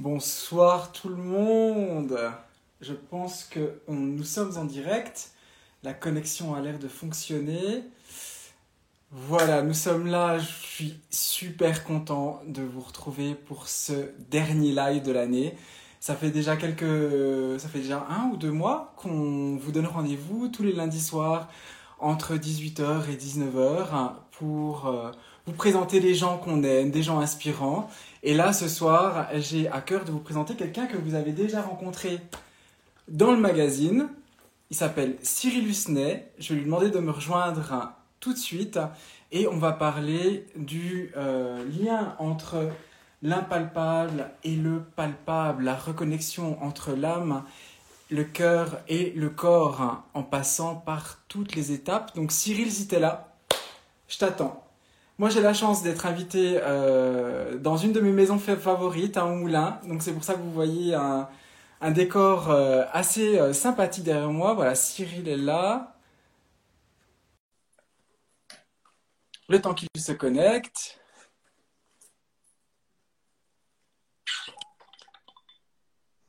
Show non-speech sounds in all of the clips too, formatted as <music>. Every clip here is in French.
Bonsoir tout le monde. Je pense que nous sommes en direct. La connexion a l'air de fonctionner. Voilà, nous sommes là. Je suis super content de vous retrouver pour ce dernier live de l'année. Ça fait déjà quelques, ça fait déjà un ou deux mois qu'on vous donne rendez-vous tous les lundis soirs entre 18h et 19h pour euh, vous présenter les gens qu'on aime, des gens inspirants. Et là, ce soir, j'ai à cœur de vous présenter quelqu'un que vous avez déjà rencontré dans le magazine. Il s'appelle Cyril Husnet. Je vais lui demander de me rejoindre tout de suite et on va parler du euh, lien entre l'impalpable et le palpable, la reconnexion entre l'âme, le cœur et le corps hein, en passant par toutes les étapes. Donc Cyril, si t'es là, je t'attends. Moi, j'ai la chance d'être invité euh, dans une de mes maisons fa- favorites, un moulin. Donc, c'est pour ça que vous voyez un, un décor euh, assez euh, sympathique derrière moi. Voilà, Cyril est là. Le temps qu'il se connecte.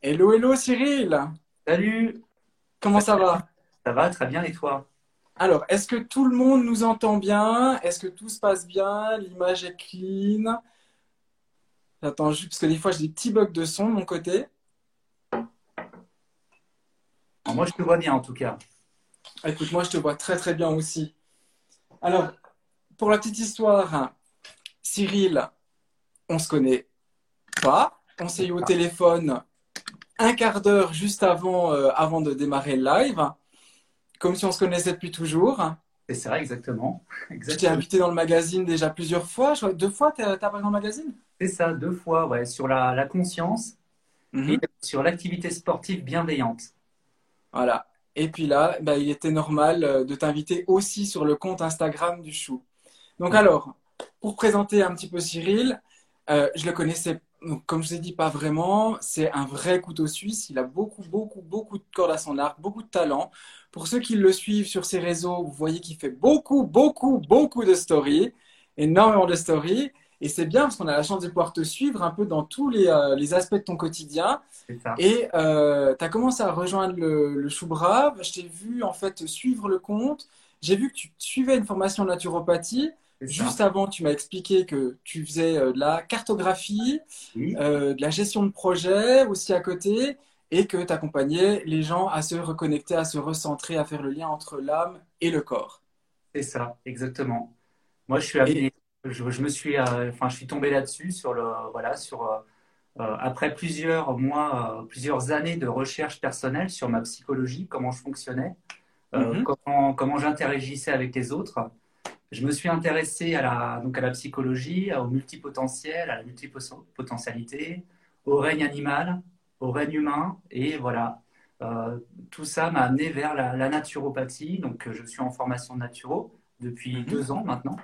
Hello, hello, Cyril. Salut, Comment ça va? ça va très bien et toi? Alors, est-ce que tout le monde nous entend bien? Est-ce que tout se passe bien? L'image est clean? J'attends juste parce que des fois j'ai des petits bugs de son de mon côté. Bon, moi je te vois bien en tout cas. Ah, Écoute, moi je te vois très très bien aussi. Alors, pour la petite histoire, Cyril, on se connaît pas. On s'est eu au téléphone un quart d'heure juste avant, euh, avant de démarrer le live, comme si on se connaissait depuis toujours. Et c'est vrai exactement. <laughs> Je t'ai Exactement. invité dans le magazine déjà plusieurs fois. Je deux fois, t'as t'as apparu dans le magazine? C'est ça, deux fois, ouais, sur la, la conscience Mhm. et sur l'activité sportive bienveillante. Voilà. Et puis là, bah, il était normal euh, de t'inviter aussi sur le compte Instagram du Chou. Donc Ouais. alors, pour présenter un petit peu Cyril, euh, je le connaissais, donc, comme je vous ai dit, pas vraiment. C'est un vrai couteau suisse. Il a beaucoup, beaucoup, beaucoup de cordes à son arc, beaucoup de talent. Pour ceux qui le suivent sur ses réseaux, vous voyez qu'il fait beaucoup, beaucoup, beaucoup de stories, énormément de stories. Et c'est bien parce qu'on a la chance de pouvoir te suivre un peu dans tous les, euh, les aspects de ton quotidien. Ça. Et euh, tu as commencé à rejoindre le, le Chou Brave. Je t'ai vu en fait suivre le compte. J'ai vu que tu suivais une formation en naturopathie. Ça. Juste avant, tu m'as expliqué que tu faisais euh, de la cartographie, Oui, euh, de la gestion de projet aussi à côté, et que tu accompagnais les gens à se reconnecter, à se recentrer, à faire le lien entre l'âme et le corps. c'est ça, exactement. Moi je suis Et je, je me suis, euh, enfin je suis tombé là-dessus sur le, voilà, sur euh, euh, après plusieurs mois, plusieurs années de recherche personnelle sur ma psychologie, comment je fonctionnais, Mhm. comment, comment j'interagissais avec les autres. Je me suis intéressé à la, donc à la psychologie, au multipotentiel, à la multipotentialité, au règne animal, au règne humain, et voilà. Euh, tout ça m'a amené vers la, la naturopathie. Donc, euh, je suis en formation de naturo depuis Mhm. deux ans maintenant.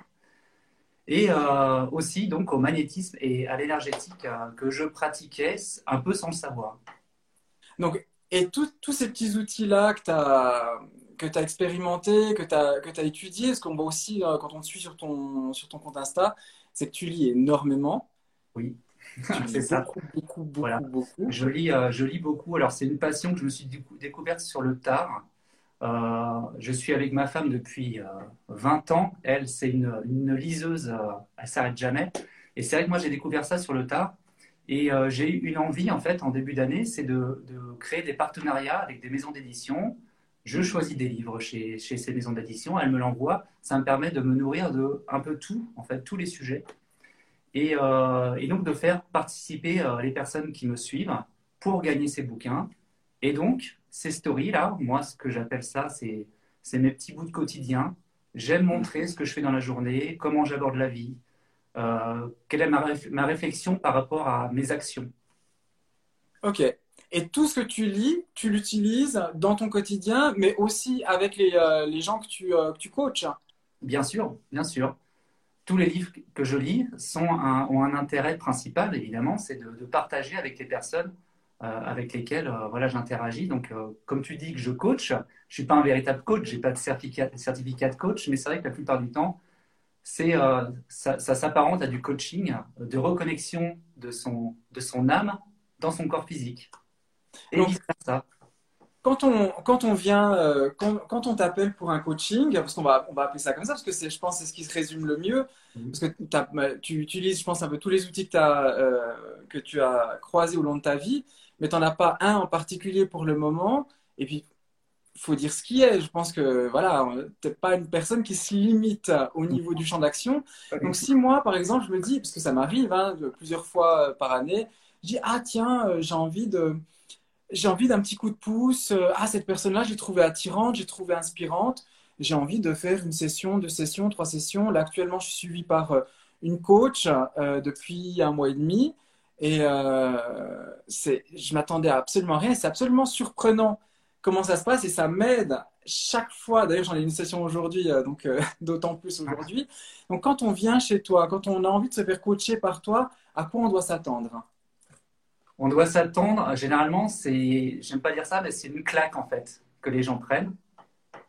Et euh, aussi donc au magnétisme et à l'énergétique euh, que je pratiquais un peu sans le savoir. Donc, et tous ces petits outils-là que tu as, que tu expérimentés, que tu as, que tu étudiés, ce qu'on voit aussi quand on te suit sur ton, sur ton compte Insta, c'est que tu lis énormément. Oui, <laughs> c'est lis ça. beaucoup, beaucoup, beaucoup, Voilà. beaucoup. Je lis, euh, je lis beaucoup. Alors, c'est une passion que je me suis décou- découverte sur le tard. Euh, je suis avec ma femme depuis euh, 20 ans. Elle, c'est une, une liseuse, euh, elle s'arrête jamais. Et c'est vrai que moi, j'ai découvert ça sur le tard. Et euh, j'ai eu une envie, en fait, en début d'année, c'est de, de créer des partenariats avec des maisons d'édition. Je choisis des livres chez, chez ces maisons d'édition, elles me l'envoient. Ça me permet de me nourrir de un peu tout, en fait, tous les sujets. Et, euh, et donc de faire participer euh, les personnes qui me suivent pour gagner ces bouquins. Et donc, ces stories-là, moi, ce que j'appelle ça, c'est, c'est mes petits bouts de quotidien. J'aime montrer ce que je fais dans la journée, comment j'aborde la vie, euh, quelle est ma, réf- ma réflexion par rapport à mes actions. Ok. Et tout ce que tu lis, tu l'utilises dans ton quotidien, mais aussi avec les, euh, les gens que tu, que tu coaches. Bien sûr, bien sûr. Tous les livres que je lis sont un- ont un intérêt principal, évidemment, c'est de, de partager avec les personnes euh, avec lesquelles euh, voilà, j'interagis. Donc, euh, comme tu dis que je coach, je ne suis pas un véritable coach, je n'ai pas de certificat, certificat de coach, mais c'est vrai que la plupart du temps, c'est, ça, ça s'apparente à du coaching, de reconnexion de son, de son âme dans son corps physique. Et Donc, ça. Quand on, quand on vient, euh, quand, quand, on t'appelle pour un coaching, parce qu'on va, on va appeler ça comme ça, parce que je pense que c'est ce qui se résume le mieux, parce que tu utilises, je pense, un peu tous les outils que, as, euh, que tu as croisés au long de ta vie, mais tu n'en as pas un en particulier pour le moment. Et puis, faut dire ce qui est. Je pense que voilà, n'es pas une personne qui se limite au niveau du champ d'action. Donc si moi, par exemple, je me dis, parce que ça m'arrive hein, plusieurs fois euh, par année, je dis ah tiens, j'ai envie de, j'ai envie d'un petit coup de pouce. Euh, ah cette personne-là, j'ai trouvé attirante, j'ai trouvé inspirante. J'ai envie de faire une session, deux sessions, trois sessions. Là actuellement, je suis suivi par une coach depuis un mois et demi. Et c'est, je m'attendais à absolument rien. C'est absolument surprenant comment ça se passe et ça m'aide chaque fois. D'ailleurs, j'en ai une session aujourd'hui, euh, donc euh, <laughs> d'autant plus aujourd'hui. Donc, quand on vient chez toi, quand on a envie de se faire coacher par toi, à quoi on doit s'attendre? On doit s'attendre, généralement, c'est, j'aime pas dire ça, mais c'est une claque en fait que les gens prennent.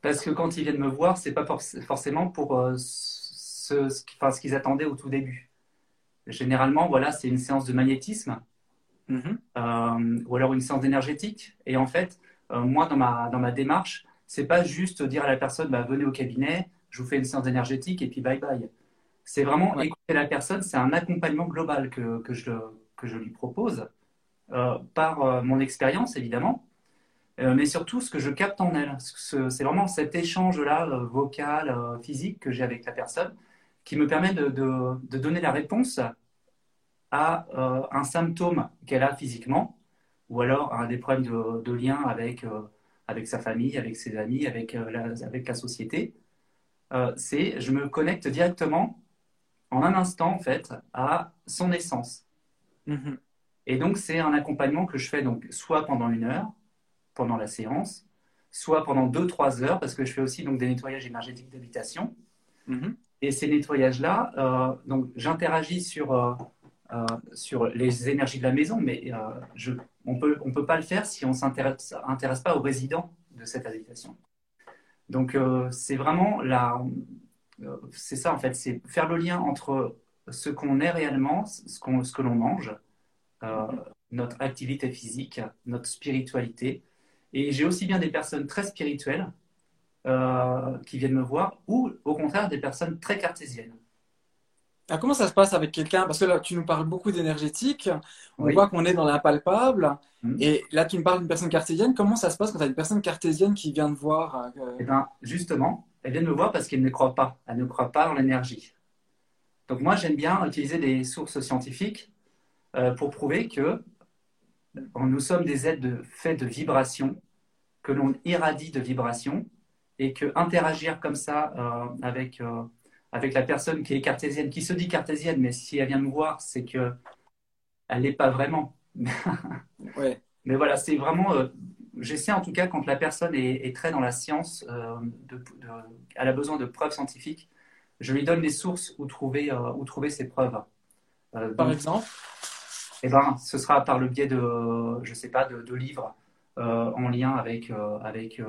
Parce que quand ils viennent me voir, c'est pas forcément pour euh, ce, ce qu'ils attendaient au tout début. Généralement, voilà, c'est une séance de magnétisme mm-hmm. ou alors une séance d'énergétique. Et en fait, euh, moi, dans ma, dans ma démarche, c'est pas juste dire à la personne, bah, venez au cabinet, je vous fais une séance énergétique et puis bye bye. C'est vraiment écouter la personne, c'est un accompagnement global que, que, je, que je lui propose, euh, par euh, mon expérience évidemment, mais surtout ce que je capte en elle. C'est vraiment cet échange-là, vocal, physique que j'ai avec la personne, qui me permet de, donner la réponse à un symptôme qu'elle a physiquement, ou alors a des problèmes de, lien avec, euh, sa famille, avec ses amis, avec, euh, la, société. Euh, c'est je me connecte directement en un instant en fait à son essence. Mm-hmm. Et donc c'est un accompagnement que je fais donc soit pendant une heure pendant la séance, soit pendant deux trois heures parce que je fais aussi donc des nettoyages énergétiques d'habitation. Mm-hmm. Et ces nettoyages là, donc j'interagis sur euh, sur les énergies de la maison, mais euh, je, on peut, ne on peut pas le faire si on ne s'intéresse pas aux résidents de cette habitation. Donc euh, c'est vraiment la, c'est ça en fait, c'est faire le lien entre ce qu'on est réellement, ce, ce que l'on mange, notre activité physique, notre spiritualité. Et j'ai aussi bien des personnes très spirituelles qui viennent me voir, ou au contraire des personnes très cartésiennes. Ah, comment ça se passe avec quelqu'un? Parce que là, tu nous parles beaucoup d'énergétique. On voit qu'on est dans l'impalpable. Hmm. Et là, tu me parles d'une personne cartésienne. Comment ça se passe quand tu as une personne cartésienne qui vient te voir euh, Eh bien, justement, elle vient me voir parce qu'elle ne croit pas. Elle ne croit pas en l'énergie. Donc, moi, j'aime bien utiliser des sources scientifiques euh, pour prouver que nous sommes des êtres faits de vibrations, que l'on irradie de vibrations et que interagir comme ça euh, avec avec la personne qui est cartésienne, qui se dit cartésienne, mais si elle vient me voir, c'est que elle n'est pas vraiment. <laughs> ouais. Mais voilà, c'est vraiment. Euh, j'essaie en tout cas quand la personne est, très dans la science, euh, elle a besoin de preuves scientifiques, je lui donne les sources où trouver, euh, où trouver ces preuves. Par exemple Eh ben, ce sera par le biais de, je sais pas, de, de livres en lien avec, avec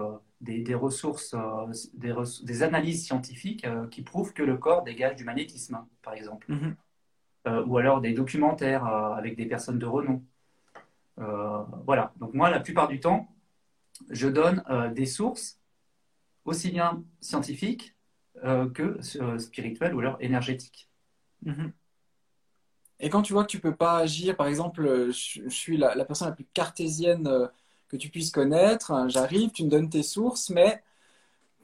des, ressources, euh, des, analyses scientifiques euh, qui prouvent que le corps dégage du magnétisme, par exemple. Mhm. Euh, ou alors des documentaires avec des personnes de renom. voilà. Donc moi, la plupart du temps, je donne des sources aussi bien scientifiques que spirituelles ou alors énergétiques. Mhm. Et quand tu vois que tu peux pas agir, par exemple, je, suis la, la, personne la plus cartésienne que tu puisses connaître. Hein, j'arrive, tu me donnes tes sources, mais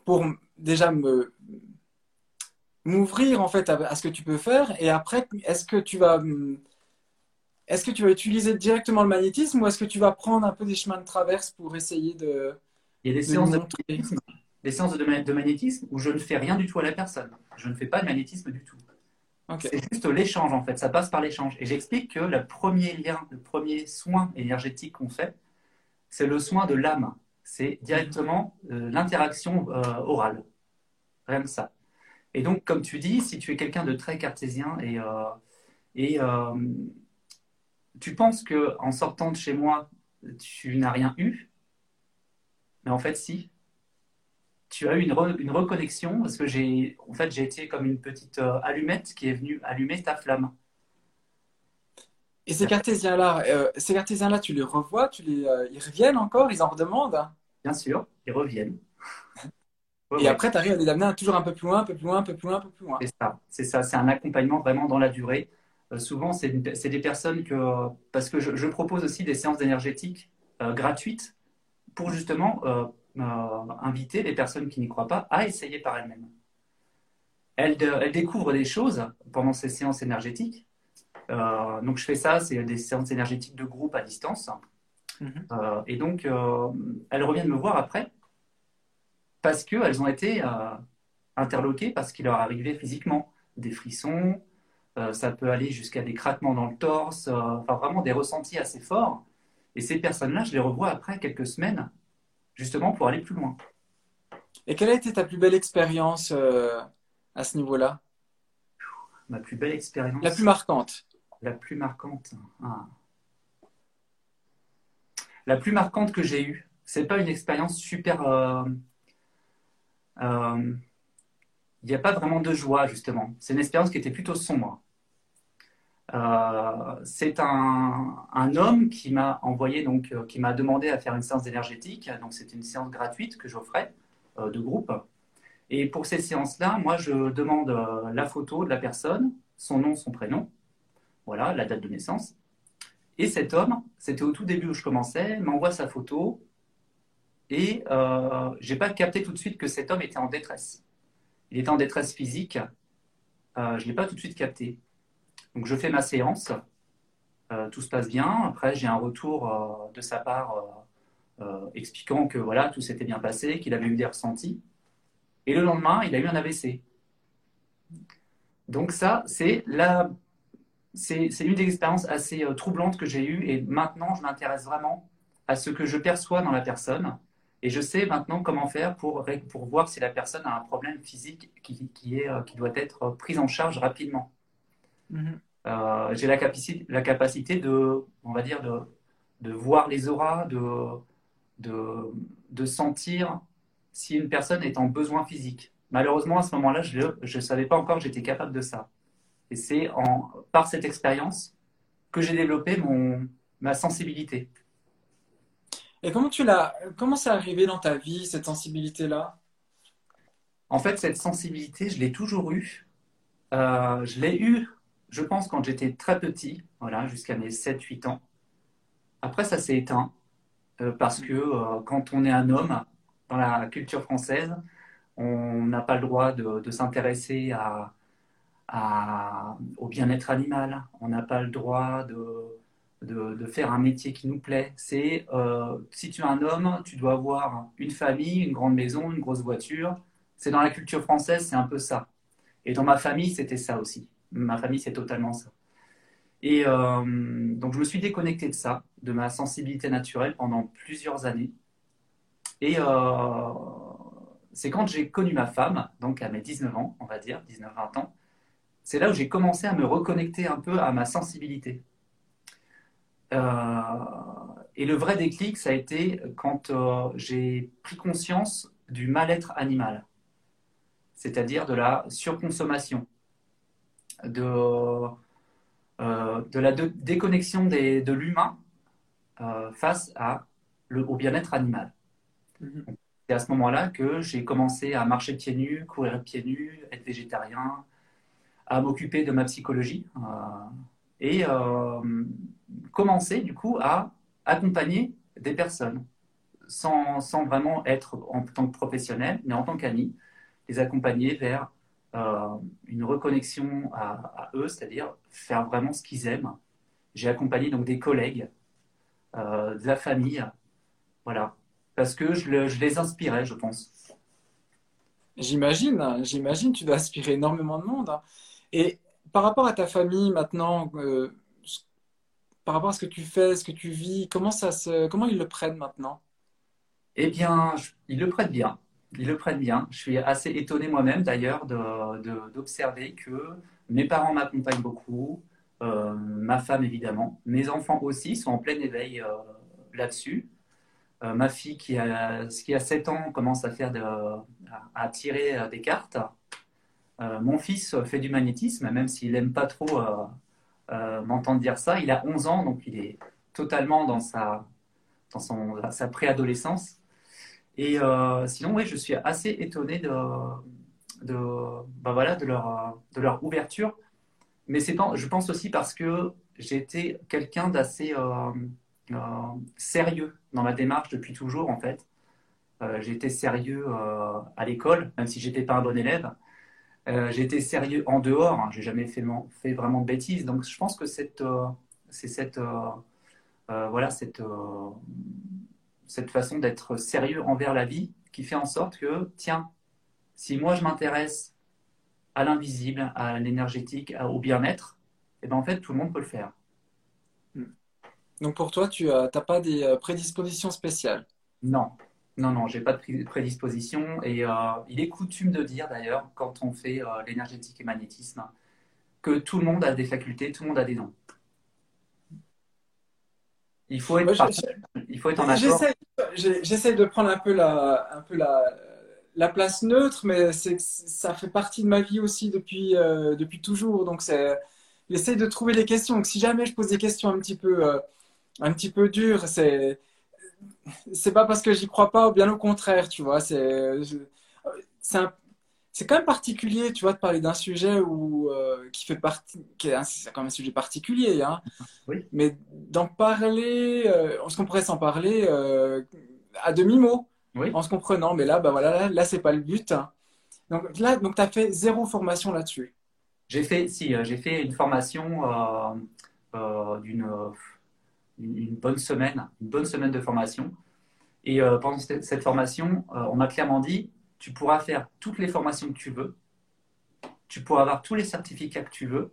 pour déjà me m'ouvrir en fait à, ce que tu peux faire. Et après, est-ce que tu vas est-ce que tu vas utiliser directement le magnétisme ou est-ce que tu vas prendre un peu des chemins de traverse pour essayer de Il y a des séances de, magnétisme, des séances de, magnétisme où je ne fais rien du tout à la personne. Je ne fais pas de magnétisme du tout. C'est juste l'échange en fait, ça passe par l'échange. Et j'explique que le premier lien, le premier soin énergétique qu'on fait, c'est le soin de l'âme. C'est directement euh, l'interaction euh, orale. Rien que ça. Et donc, comme tu dis, si tu es quelqu'un de très cartésien et, euh, et tu penses que en sortant de chez moi, tu n'as rien eu, mais en fait, si. Tu as eu une, une reconnexion parce que j'ai en fait, j'ai été comme une petite allumette qui est venue allumer ta flamme. Et ces cartésiens-là, euh, ces cartésiens-là, tu les revois, tu les, euh, ils reviennent encore, ils en redemandent? Bien sûr, ils reviennent. et après, tu arrives à les amener toujours un peu plus loin, un peu plus loin, un peu plus loin, un peu plus loin. C'est ça, c'est ça, c'est un accompagnement vraiment dans la durée. Euh, souvent, c'est des personnes que, parce que je, propose aussi des séances énergétiques gratuites pour justement inviter les personnes qui n'y croient pas à essayer par elles-mêmes. Elles, elles découvrent des choses pendant ces séances énergétiques euh, donc je fais ça, c'est des séances énergétiques de groupe à distance. Mhm. Euh, et donc euh, elles reviennent me voir après parce qu'elles ont été interloquées parce qu'il leur arrivait physiquement des frissons, ça peut aller jusqu'à des craquements dans le torse, enfin vraiment des ressentis assez forts. Et ces personnes-là, je les revois après quelques semaines, justement pour aller plus loin. Et quelle a été ta plus belle expérience à ce niveau-là? Ma plus belle expérience La plus marquante la plus marquante. Ah. La plus marquante que j'ai eue, c'est pas une expérience super. Euh, euh, il n'y a pas vraiment de joie justement. C'est une expérience qui était plutôt sombre. Euh, c'est un, homme qui m'a envoyé donc qui m'a demandé à faire une séance énergétique. Donc c'était une séance gratuite que j'offrais de groupe. Et pour ces séances-là, moi je demande la photo de la personne, son nom, son prénom, voilà, la date de naissance. Et cet homme, c'était au tout début où je commençais, m'envoie sa photo et euh, j'ai pas capté tout de suite que cet homme était en détresse. Il était en détresse physique. Euh, je l'ai pas tout de suite capté. Donc je fais ma séance, euh, tout se passe bien. Après j'ai un retour euh, de sa part expliquant que voilà tout s'était bien passé, qu'il avait eu des ressentis. Et le lendemain, il a eu un AVC. Donc ça, c'est la c'est une des expériences assez euh, troublantes que j'ai eues et maintenant je m'intéresse vraiment à ce que je perçois dans la personne et je sais maintenant comment faire pour, voir si la personne a un problème physique qui, qui est, euh, qui doit être pris en charge rapidement. Mm-hmm. Euh, j'ai la capacité, la capacité de, on va dire, de, de voir les auras, de, de, de sentir si une personne est en besoin physique. Malheureusement, à ce moment-là, je ne savais pas encore que j'étais capable de ça. Et c'est par cette expérience que j'ai développé mon, ma sensibilité. Et comment tu l'as, comment c'est arrivé dans ta vie, cette sensibilité-là? En fait, cette sensibilité, je l'ai toujours eue. Euh, je l'ai eue, je pense, quand j'étais très petit, voilà, jusqu'à mes 7-8 ans. Après, ça s'est éteint, euh, parce que euh, quand on est un homme, dans la culture française, on n'a pas le droit de s'intéresser au bien-être animal. On n'a pas le droit de, de, faire un métier qui nous plaît. C'est euh, si tu es un homme, tu dois avoir une famille, une grande maison, une grosse voiture. C'est dans la culture française, c'est un peu ça. Et dans ma famille, c'était ça aussi. Ma famille, c'est totalement ça. Et euh, donc, je me suis déconnecté de ça, de ma sensibilité naturelle pendant plusieurs années. Et euh, c'est quand j'ai connu ma femme, donc à mes 19 ans, on va dire, 19-20 ans, c'est là où j'ai commencé à me reconnecter un peu à ma sensibilité. Euh, et le vrai déclic, ça a été quand j'ai pris conscience du mal-être animal, c'est-à-dire de la surconsommation, de, euh, de la déconnexion de l'humain face à le, au bien-être animal. Mhm. C'est à ce moment-là que j'ai commencé à marcher pieds nus, courir pieds nus, être végétarien, à m'occuper de ma psychologie euh, et euh, commencer du coup à accompagner des personnes sans, sans, vraiment être en tant que professionnel, mais en tant qu'ami, les accompagner vers euh, une reconnexion à, eux, c'est-à-dire faire vraiment ce qu'ils aiment. J'ai accompagné donc des collègues, de la famille, voilà, parce que je, je les inspirais, je pense. J'imagine, j'imagine, tu dois inspirer énormément de monde. Hein. Et par rapport à ta famille maintenant, euh, par rapport à ce que tu fais, ce que tu vis, comment, ça se, comment ils le prennent maintenant? Eh bien, ils le prennent bien. Ils le prennent bien. Je suis assez étonné moi-même d'ailleurs d'observer que mes parents m'accompagnent beaucoup, euh, ma femme évidemment, mes enfants aussi sont en plein éveil euh, là-dessus. ma fille qui a, qui a 7 ans commence à, faire à tirer des cartes. Euh, mon fils fait du magnétisme, même s'il n'aime pas trop euh, m'entendre dire ça. Il a 11 ans, donc il est totalement dans sa, dans sa préadolescence. Et sinon, oui, je suis assez étonné de, bah voilà, de, leur, de leur ouverture. Mais c'est je pense aussi parce que été quelqu'un d'assez euh, euh, sérieux dans ma démarche depuis toujours, en fait. Euh, été sérieux à l'école, même si j'étais pas un bon élève. été sérieux en dehors, hein, j'ai jamais fait, vraiment de bêtises. Donc je pense que c'est cette, voilà, cette, cette façon d'être sérieux envers la vie qui fait en sorte que, tiens, si moi je m'intéresse à l'invisible, à l'énergétique, au bien-être, et eh ben en fait tout le monde peut le faire. Hmm. Donc pour toi, tu n'as pas des euh, prédispositions spéciales? Non, non, non, j'ai pas de prédisposition. Et euh, il est coutume de dire d'ailleurs, quand on fait euh, l'énergétique et magnétisme, que tout le monde a des facultés, tout le monde a des dons. Il faut être, il faut être en accord. J'essaie de prendre un peu la, un peu la, la place neutre, mais ça fait partie de ma vie aussi depuis, euh, depuis toujours. Donc, j'essaie de trouver les questions. Donc, si jamais je pose des questions un petit peu, euh, un petit peu dures, c'est, c'est pas parce que j'y crois pas, ou bien au contraire, tu vois. C'est, c'est, quand même particulier, tu vois, de parler d'un sujet où, euh, qui fait partie, qui est c'est quand même un sujet particulier, hein. <laughs> Mais d'en parler, ce qu'on pourrait s'en parler à demi-mot en se comprenant. Mais là, bah voilà, là, là c'est pas le but. Donc là, donc tu as fait zéro formation là-dessus. J'ai fait, si, euh, j'ai fait une formation euh, euh, d'une une bonne semaine, une bonne semaine de formation. Et pendant cette, formation, on m'a clairement dit, tu pourras faire toutes les formations que tu veux, tu pourras avoir tous les certificats que tu veux,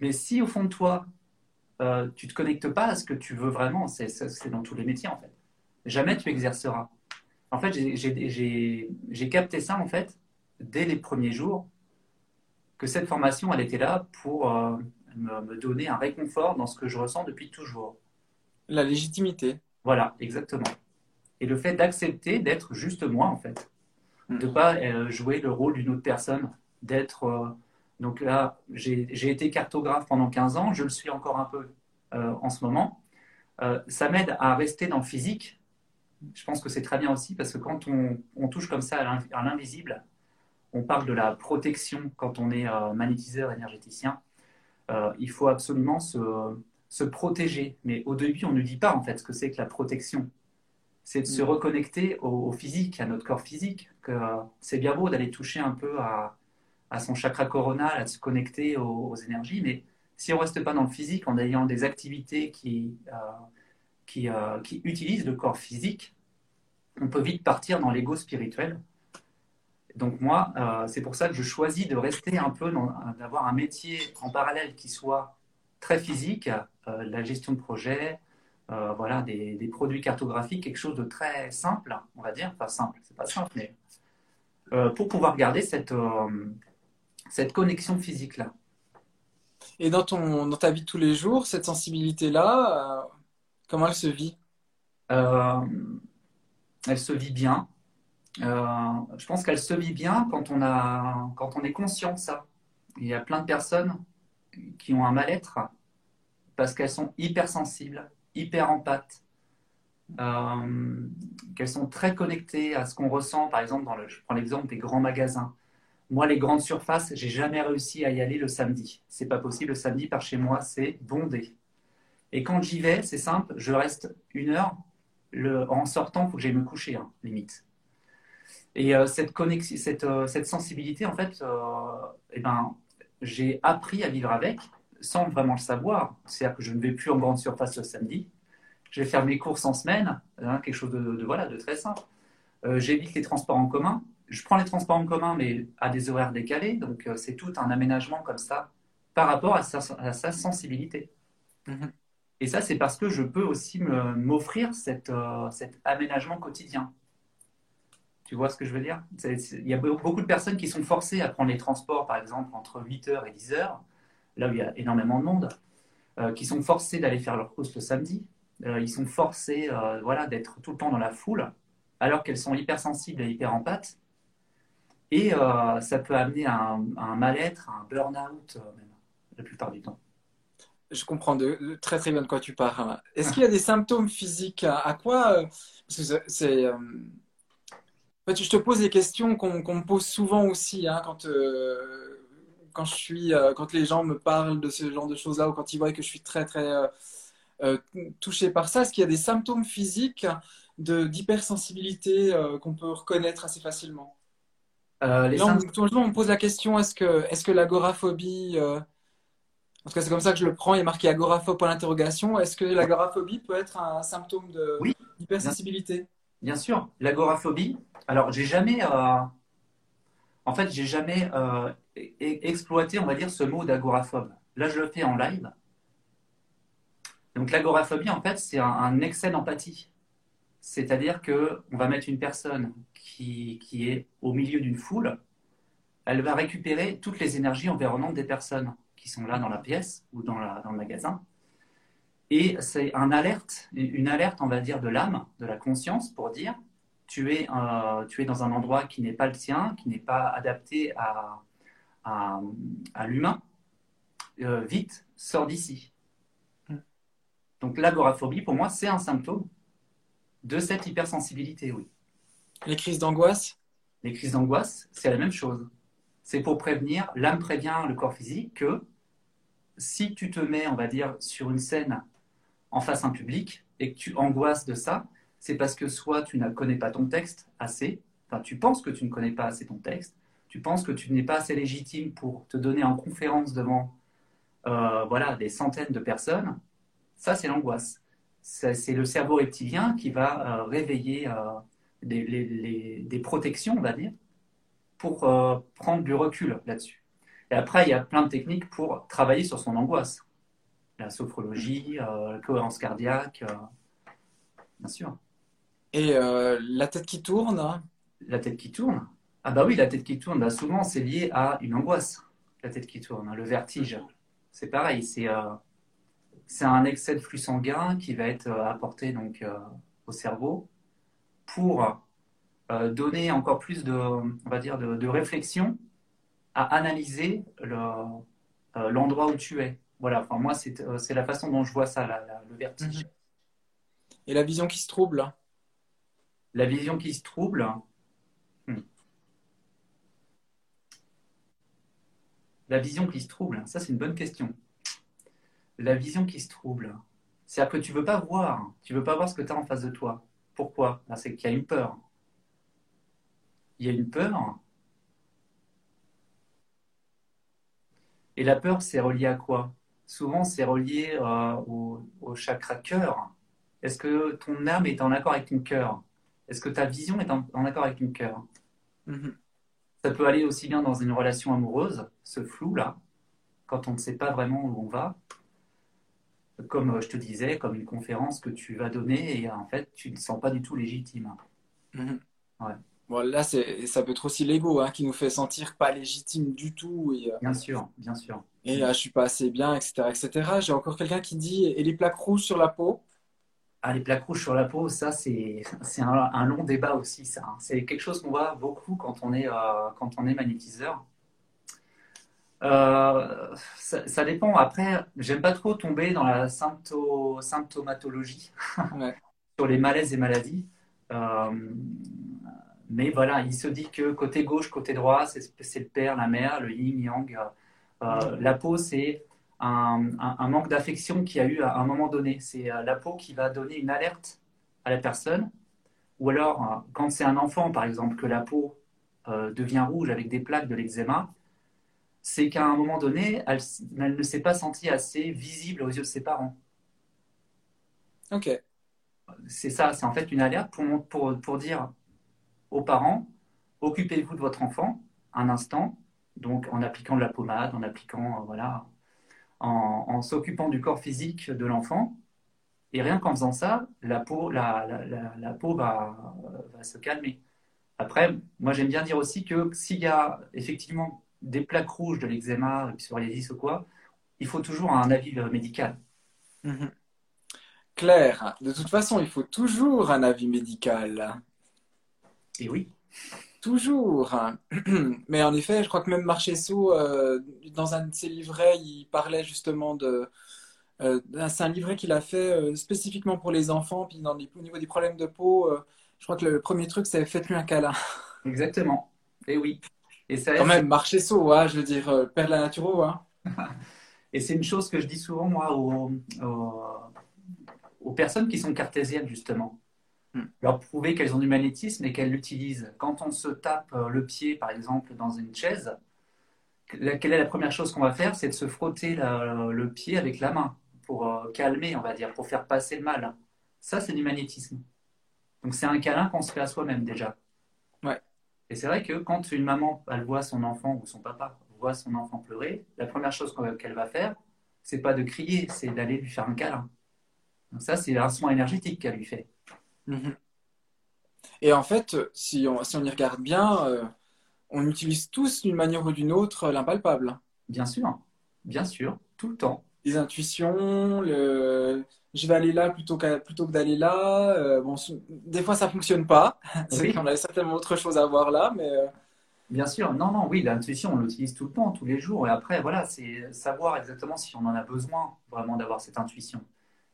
mais si au fond de toi, tu ne te connectes pas à ce que tu veux vraiment, c'est dans tous les métiers en fait, jamais tu exerceras. En fait, j'ai capté ça, en fait, dès les premiers jours, que cette formation, elle était là pour euh, me, donner un réconfort dans ce que je ressens depuis toujours. La légitimité. Voilà, exactement. Et le fait d'accepter d'être juste moi, en fait. De ne pas euh, jouer le rôle d'une autre personne, d'être... Euh, donc là, j'ai été cartographe pendant 15 ans, je le suis encore un peu en ce moment. ça m'aide à rester dans le physique, je pense que c'est très bien aussi parce que quand on, touche comme ça à l'invisible, on parle de la protection quand on est euh, magnétiseur énergéticien. Euh, il faut absolument se, protéger. Mais au début, on ne dit pas en fait ce que c'est que la protection. C'est de se mm. reconnecter au, physique, à notre corps physique. Que euh, c'est bien beau d'aller toucher un peu à, son chakra coronal, à se connecter aux, aux, énergies, mais si on reste pas dans le physique en ayant des activités qui euh, qui, utilisent le corps physique, on peut vite partir dans l'ego spirituel. Donc moi, euh, c'est pour ça que je choisis de rester un peu, d'avoir un métier en parallèle qui soit très physique, euh, la gestion de projet, voilà, des, produits cartographiques, quelque chose de très simple, on va dire. Enfin simple, c'est pas simple, mais pour pouvoir garder cette, cette connexion physique-là. Et dans, ton, dans ta vie de tous les jours, cette sensibilité-là, Comment elle se vit? Euh, Elle se vit bien. Euh, je pense qu'elle se vit bien quand on, a, quand on est conscient de ça. Il y a plein de personnes qui ont un mal-être parce qu'elles sont hypersensibles, hyper empathes, euh, qu'elles sont très connectées à ce qu'on ressent. Par exemple, dans le, je prends l'exemple des grands magasins. Moi, les grandes surfaces, j'ai jamais réussi à y aller le samedi. C'est pas possible. Le samedi, par chez moi, c'est bondé. Et quand j'y vais, c'est simple, je reste une heure. Le, en sortant, il faut que j'aille me coucher, hein, limite. Et euh, cette, cette, euh, cette, sensibilité, en fait, euh, eh ben, j'ai appris à vivre avec sans vraiment le savoir. C'est-à-dire que je ne vais plus en grande surface le samedi. Je vais faire mes courses en semaine, hein, quelque chose de, voilà, de très simple. J'évite les transports en commun. Je prends les transports en commun, mais à des horaires décalés. Donc, c'est tout un aménagement comme ça par rapport à sa, à sa sensibilité. Mm-hmm. Et ça, c'est parce que je peux aussi m'offrir euh, cet aménagement quotidien. Tu vois ce que je veux dire? Il y a beaucoup de personnes qui sont forcées à prendre les transports, par exemple, entre 8h et 10h, là où il y a énormément de monde, euh, qui sont forcés d'aller faire leur course le samedi. Euh, ils sont forcés voilà, d'être tout le temps dans la foule, alors qu'elles sont hypersensibles et hyper empathes. Et ça peut amener à un, mal-être, à un burn-out, la plupart du temps. Je comprends très très bien de quoi tu parles. Est-ce qu'il y a des symptômes physiques à, quoi euh, Parce que c'est. Euh, je te pose des questions qu'on me pose souvent aussi hein, quand, euh, quand, je suis, quand les gens me parlent de ce genre de choses-là ou quand ils voient que je suis très très touché par ça. Est-ce qu'il y a des symptômes physiques d'hypersensibilité qu'on peut reconnaître assez facilement? Les Là, on, on me pose la question est-ce que, est que l'agoraphobie en tout cas, c'est comme ça que je le prends. Il est marqué agoraphobe pour l'interrogation. Est-ce que l'agoraphobie peut être un symptôme d'hypersensibilité oui, bien, sûr. L'agoraphobie. Alors, j'ai jamais. Euh, en fait, j'ai jamais euh, exploité, on va dire, ce mot d'agoraphobe. Là, je le fais en live. Donc, l'agoraphobie, en fait, c'est un, excès d'empathie. C'est-à-dire que on va mettre une personne qui, qui est au milieu d'une foule. Elle va récupérer toutes les énergies environnantes des personnes qui sont là dans la pièce ou dans, dans le magasin. Et c'est un alerte, une alerte, on va dire, de l'âme, de la conscience, pour dire tu es, euh, tu es dans un endroit qui n'est pas le tien, qui n'est pas adapté à, à, à l'humain. Euh, vite, sors d'ici. Mm. Donc l'agoraphobie, pour moi, c'est un symptôme de cette hypersensibilité, oui. Les crises d'angoisse? Les crises d'angoisse, c'est la même chose. C'est pour prévenir, l'âme prévient le corps physique que si tu te mets, on va dire, sur une scène en face à un public et que tu angoisses de ça, c'est parce que soit tu ne connais pas ton texte assez, enfin tu penses que tu ne connais pas assez ton texte, tu penses que tu n'es pas assez légitime pour te donner en conférence devant euh, voilà, des centaines de personnes, ça c'est l'angoisse. C'est le cerveau reptilien qui va euh, réveiller euh, des, des, protections, on va dire, pour prendre du recul là-dessus. Et après, il y a plein de techniques pour travailler sur son angoisse. La sophrologie, la cohérence cardiaque, bien sûr. Et euh, la tête qui tourne La tête qui tourne Ah bah oui, la tête qui tourne, bah souvent c'est lié à une angoisse, la tête qui tourne, hein, le vertige. C'est pareil, c'est c'est un excès de flux sanguin qui va être apporté donc au cerveau pour donner encore plus de, on va dire, de, de réflexion à analyser euh, l'endroit où tu es. Voilà, enfin, moi, c'est euh, la façon dont je vois ça, le vertige. Et la vision qui se trouble La vision qui se trouble. Hmm. La vision qui se trouble, ça c'est une bonne question. La vision qui se trouble, c'est-à-dire que tu veux pas voir, tu veux pas voir ce que tu as en face de toi. Pourquoi? Ben, C'est qu'il y a une peur. Il y a une peur Et la peur, c'est relié à quoi? Souvent, c'est relié euh, au, chakra cœur. Est-ce que ton âme est en accord avec ton cœur? Est-ce que ta vision est en, accord avec ton cœur? Mm-hmm. Ça peut aller aussi bien dans une relation amoureuse, ce flou-là, quand on ne sait pas vraiment où on va, comme euh, je te disais, comme une conférence que tu vas donner et en fait, tu ne te sens pas du tout légitime. Mm-hmm. Ouais. Bon, là, ça peut être aussi l'ego hein, qui nous fait sentir pas légitime du tout. Et, euh, bien sûr, bien sûr. Et là, je suis pas assez bien, etc. etc. J'ai encore quelqu'un qui dit Et les plaques rouges sur la peau ah, les plaques rouges sur la peau, ça, c'est un, un, long débat aussi. ça. Hein. C'est quelque chose qu'on voit beaucoup quand on est, euh, quand on est magnétiseur. Euh, ça, dépend. Après, j'aime pas trop tomber dans la symptomatologie <laughs> sur les malaises et maladies. Mais voilà, il se dit que côté gauche, côté droit, c'est le père, la mère, le yin, yang. Euh, la peau, c'est un, manque d'affection qu'il y a eu à un moment donné. C'est euh, la peau qui va donner une alerte à la personne. Ou alors, euh, quand c'est un enfant, par exemple, que la peau devient rouge avec des plaques de l'eczéma, c'est qu'à un moment donné, elle, ne s'est pas sentie assez visible aux yeux de ses parents. Ok. C'est ça, c'est en fait une alerte pour, pour, pour dire aux parents, occupez-vous de votre enfant un instant, donc en appliquant de la pommade, en appliquant, euh, voilà, en, s'occupant du corps physique de l'enfant. Et rien qu'en faisant ça, la peau, la, la, peau va, va, se calmer. Après, moi j'aime bien dire aussi que s'il y a effectivement des plaques rouges de l'eczéma, psoriasis ou quoi, il faut toujours un avis médical. Mhm. Claire, de toute façon, il faut toujours un avis médical. Et oui. Toujours. <clears throat> Mais en effet, je crois que même Marchesso, euh, dans un de ses livrets, il parlait justement de, Euh, c'est un livret qu'il a fait euh, spécifiquement pour les enfants, puis dans les- au niveau des problèmes de peau, euh, je crois que le premier truc, c'est faites-lui un câlin. <laughs> Exactement. Et oui. Et ça, Quand même, marcher saut, hein, je veux dire, euh, perdre la naturo, hein. <laughs> et c'est une chose que je dis souvent, moi, aux, aux- aux personnes qui sont cartésiennes, justement. Hmm. Leur prouver qu'elles ont du magnétisme et qu'elles l'utilisent. Quand on se tape euh, le pied, par exemple, dans une chaise, la- quelle est la première chose qu'on va faire? C'est de se frotter la- le pied avec la main pour euh, calmer, on va dire, pour faire passer le mal. Ça, c'est du magnétisme. Donc, c'est un câlin qu'on se fait à soi-même déjà. Ouais. Et c'est vrai que quand une maman, elle voit son enfant ou son papa voit son enfant pleurer, la première chose qu'elle va faire, c'est pas de crier, c'est d'aller lui faire un câlin. Donc ça, c'est un soin énergétique qu'elle lui fait. Mhm. Et en fait, si on, si on y regarde bien, euh, on utilise tous d'une manière ou d'une autre l'impalpable. Bien sûr, bien sûr, tout le temps. Les intuitions, le je vais aller là plutôt que, plutôt que d'aller là. euh, bon, des fois, ça fonctionne pas. <laughs> C'est Oui, qu'on a certainement autre chose à voir là, mais euh, bien sûr. Non, non, oui, l'intuition, on l'utilise tout le temps, tous les jours. Et après, voilà, c'est savoir exactement si on en a besoin vraiment d'avoir cette intuition.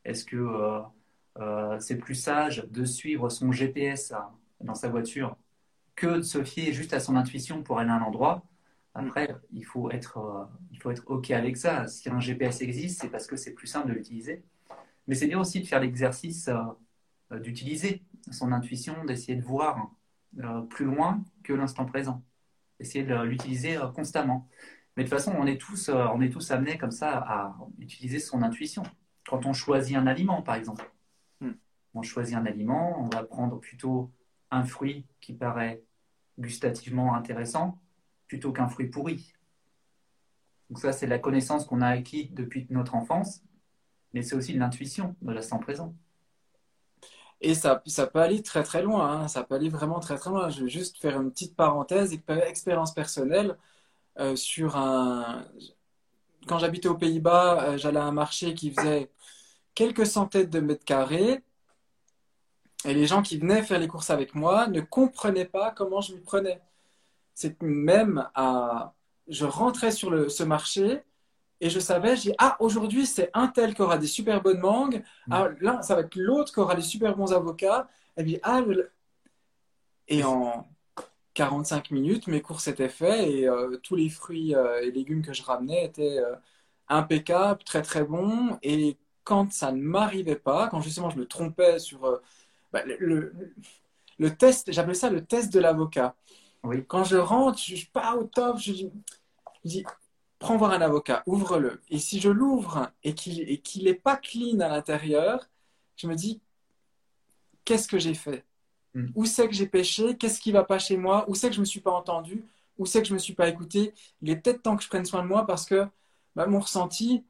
Est-ce que euh, c'est plus sage de suivre son GPS hein, dans sa voiture que de se fier juste à son intuition pour aller à un endroit? Après, il faut être, euh, il faut être OK avec ça. Si un GPS existe, c'est parce que c'est plus simple de l'utiliser. Mais c'est bien aussi de faire l'exercice euh, euh, d'utiliser son intuition, d'essayer de voir euh, plus loin que l'instant présent. Essayer de l'utiliser euh, constamment. Mais de toute façon, on est tous, euh, on est tous amenés comme ça à utiliser son intuition. Quand on choisit un aliment, par exemple. On choisit un aliment, on va prendre plutôt un fruit qui paraît gustativement intéressant plutôt qu'un fruit pourri. Donc ça, c'est la connaissance qu'on a acquis depuis notre enfance, mais c'est aussi l'intuition de l'instant présent. Et ça, ça peut aller très très loin, hein. Ça peut aller vraiment très très loin. Je vais juste faire une petite parenthèse, expé- expérience personnelle euh, sur un. Quand j'habitais aux Pays-Bas, euh, j'allais à un marché qui faisait quelques centaines de mètres carrés, et les gens qui venaient faire les courses avec moi ne comprenaient pas comment je m'y prenais. C'est même à, je rentrais sur le, ce marché et je savais, je dis, ah, aujourd'hui, c'est un tel qui aura des super bonnes mangues. Ah, là, ça va être l'autre qui aura des super bons avocats. Et puis, ah, le- et en 45 minutes, mes courses étaient faites et euh, tous les fruits euh, et légumes que je ramenais étaient euh, impeccables, très très bons. Et quand ça ne m'arrivait pas, quand justement je me trompais sur bah, le, le- le test, j'appelle ça le test de l'avocat. Oui, Quand je rentre, je suis pas au top, je dis, je dis, prends voir un avocat, ouvre-le. Et si je l'ouvre et qu'il n'est pas clean à l'intérieur, je me dis, qu'est-ce que j'ai fait? Mm. Où c'est que j'ai péché? Qu'est-ce qui va pas chez moi? Où c'est que je me suis pas entendu? Où c'est que je me suis pas écouté? Il est peut-être temps que je prenne soin de moi parce que bah, mon ressenti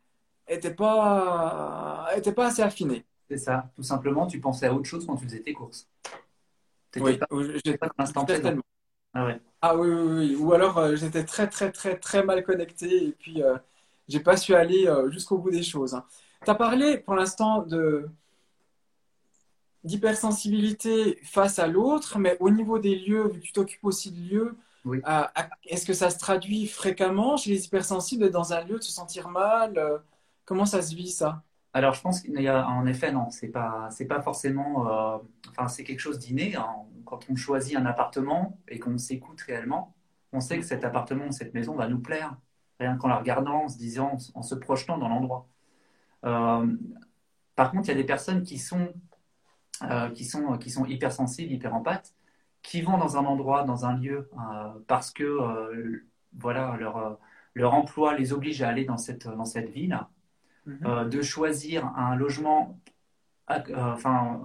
était pas, était pas assez affiné. C'est ça. Tout simplement, tu pensais à autre chose quand tu faisais tes courses. Oui, pas, pas dans l'instant présent. Ah ouais. Ah oui, oui, oui. Ou alors euh, j'étais très, très, très, très mal connecté et puis euh, j'ai pas su aller euh, jusqu'au bout des choses. Tu as parlé pour l'instant de d'hypersensibilité face à l'autre, mais au niveau des lieux, vu que tu t'occupes aussi de lieux, Oui. est-ce que ça se traduit fréquemment chez les hypersensibles d'être dans un lieu, de se sentir mal? euh, comment ça se vit ça? Alors, je pense qu'il y a, en effet, non, c'est pas, c'est pas forcément, euh, enfin, c'est quelque chose d'inné. hein. Quand on choisit un appartement et qu'on s'écoute réellement, on sait que cet appartement cette maison va nous plaire, rien qu'en la regardant, en se disant, en se projetant dans l'endroit. Euh, par contre, il y a des personnes qui sont, euh, qui sont, qui sont hypersensibles, hyperempathes, qui vont dans un endroit, dans un lieu, euh, parce que, voilà, leur, leur emploi les oblige à aller dans cette, dans cette ville Mhm. euh, de choisir un logement à, euh, enfin,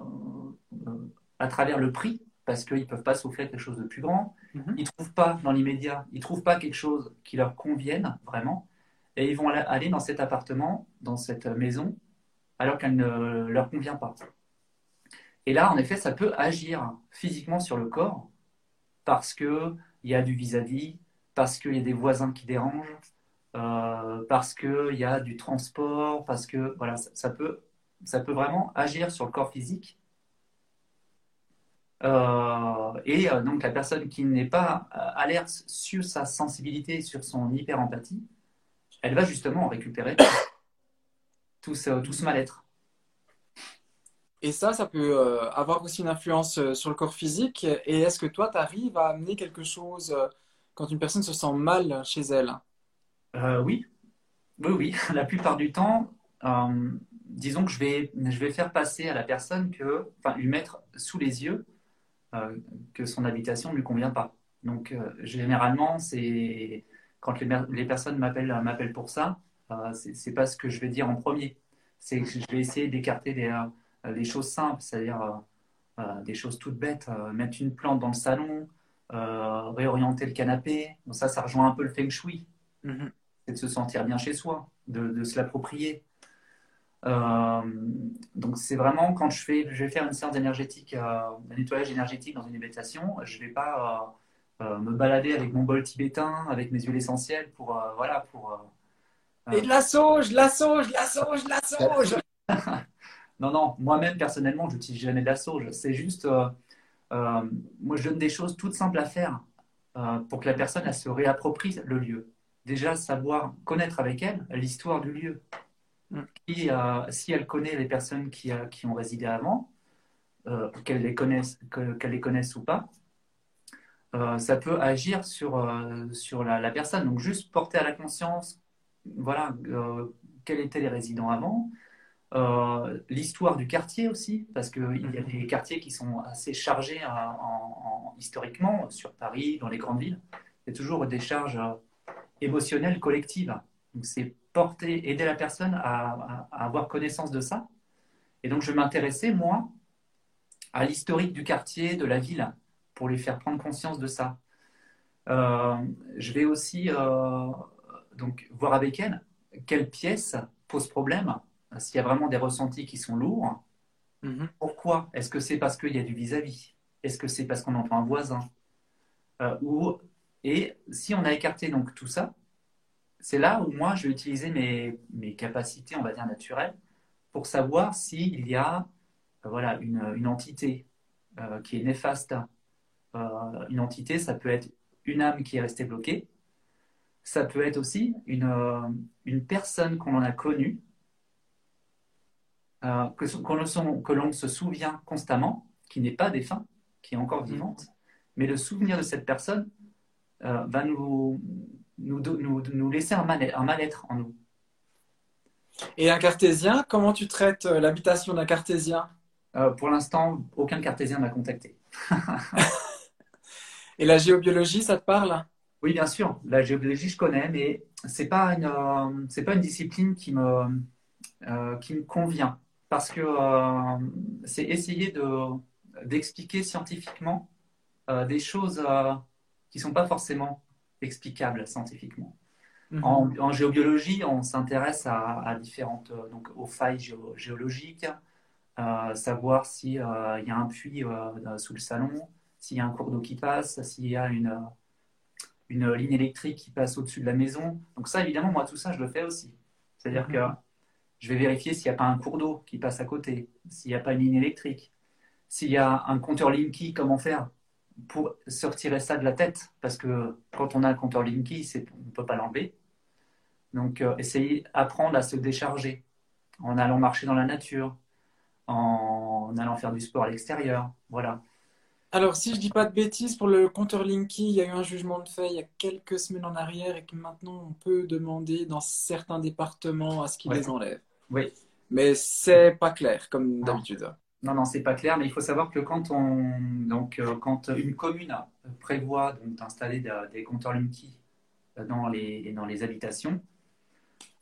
euh, à travers le prix, parce qu'ils ne peuvent pas s'offrir quelque chose de plus grand. Mhm. Ils ne trouvent pas dans l'immédiat, ils ne trouvent pas quelque chose qui leur convienne vraiment, et ils vont aller- aller dans cet appartement, dans cette maison, alors qu'elle ne leur convient pas. Et là, en effet, ça peut agir physiquement sur le corps, parce qu'il y a du vis-à-vis, parce qu'il y a des voisins qui dérangent, euh, parce qu'il y a du transport, parce que voilà, ça, peut, ça peut vraiment agir sur le corps physique. Euh, et euh, donc la personne qui n'est pas alerte sur sa sensibilité, sur son hyperempathie, elle va justement en récupérer <coughs> tout ce, tout ce mal-être. Et ça, ça peut avoir aussi une influence sur le corps physique. Et est-ce que toi, tu arrives à amener quelque chose quand une personne se sent mal chez elle? Euh, oui, oui, oui. <laughs> La plupart du temps, euh, disons que je vais, je vais faire passer à la personne que, enfin, lui mettre sous les yeux euh, que son habitation ne lui convient pas. Donc, généralement, c'est quand les, personnes m'appellent, pour ça, c'est pas ce que je vais dire en premier. C'est que je vais essayer d'écarter des, choses simples, c'est-à-dire des choses toutes bêtes, mettre une plante dans le salon, réorienter le canapé. Donc ça, ça rejoint un peu le feng shui Mhm. c'est de se sentir bien chez soi, de, de se l'approprier. Euh, donc c'est vraiment quand je fais, je vais faire une séance énergétique, euh, un nettoyage énergétique dans une habitation, je vais pas euh, euh, me balader avec mon bol tibétain, avec mes huiles essentielles pour euh, voilà pour euh, Et de la sauge, de la sauge, de la sauge, de la sauge! <laughs> non non moi-même personnellement je n'utilise jamais de la sauge. C'est juste euh, euh, moi je donne des choses toutes simples à faire euh, pour que la personne elle se réapproprie le lieu. Déjà savoir connaître avec elle l'histoire du lieu. Mm. Euh, si elle connaît les personnes qui, qui ont résidé avant, euh, qu'elle les connaisse, les ou pas, euh, ça peut agir sur, euh, sur la, la personne. Donc juste porter à la conscience, voilà, euh, quels étaient les résidents avant, l'histoire du quartier aussi, parce qu'il y a des quartiers qui sont assez chargés en- en- historiquement, sur Paris, dans les grandes villes. Il y a toujours des charges émotionnelles collectives. Donc c'est porter, aider la personne à, à- à avoir connaissance de ça. Et donc je m'intéressais, moi, à l'historique du quartier, de la ville, pour lui faire prendre conscience de ça. Euh, je vais aussi euh, donc voir avec elle quelle pièce pose problème, s'il y a vraiment des ressentis qui sont lourds. Mhm. Pourquoi? Est-ce que c'est parce qu'il y a du vis-à-vis? Est-ce que c'est parce qu'on entend un voisin? Euh, ou, et si on a écarté donc tout ça, c'est là où moi je vais utiliser mes, mes capacités, on va dire naturelles, pour savoir s'il y a euh, voilà, une, une entité euh, qui est néfaste. Euh, une entité, ça peut être une âme qui est restée bloquée, ça peut être aussi une, euh, une personne qu'on a connue, que, que l'on que l'on se souvient constamment, qui n'est pas défunt, qui est encore vivante, mais le souvenir de cette personne euh, va nous, nous, do- nous, nous laisser un mal- mal-être en nous. Et un cartésien, comment tu traites euh, l'habitation d'un cartésien? Euh, pour l'instant, aucun cartésien m'a contacté. <laughs> Et la géobiologie, ça te parle? Oui, bien sûr, la géologie, je connais, mais c'est pas une, euh, pas une discipline qui me, euh, qui me convient. Parce que c'est essayer de, d'expliquer scientifiquement des choses euh, qui sont pas forcément explicables scientifiquement. Mhm. En, en géobiologie, on s'intéresse à, à différentes, euh, donc aux failles géo- géologiques, euh, savoir s'il y a un puits euh, sous le salon, s'il y a un cours d'eau qui passe, s'il y a une, euh, une ligne électrique qui passe au-dessus de la maison. Donc ça, évidemment, moi, tout ça, je le fais aussi. C'est-à-dire Mhm. que je vais vérifier s'il n'y a pas un cours d'eau qui passe à côté, s'il n'y a pas une ligne électrique, s'il y a un compteur Linky, comment faire? Pour se retirer ça de la tête. Parce que quand on a un compteur Linky, on ne peut pas l'enlever. Donc, euh, essayer d'apprendre à se décharger en allant marcher dans la nature, en allant faire du sport à l'extérieur. Voilà. Alors, si je dis pas de bêtises, pour le compteur Linky, il y a eu un jugement de fait il y a quelques semaines en arrière et que maintenant on peut demander dans certains départements à ce qu'ils Ouais. les enlèvent. Oui. Mais c'est pas clair, comme d'habitude. Non, non, c'est pas clair, mais il faut savoir que quand on, donc, euh, quand une commune prévoit donc, d'installer de- des compteurs Linky dans les, dans les habitations,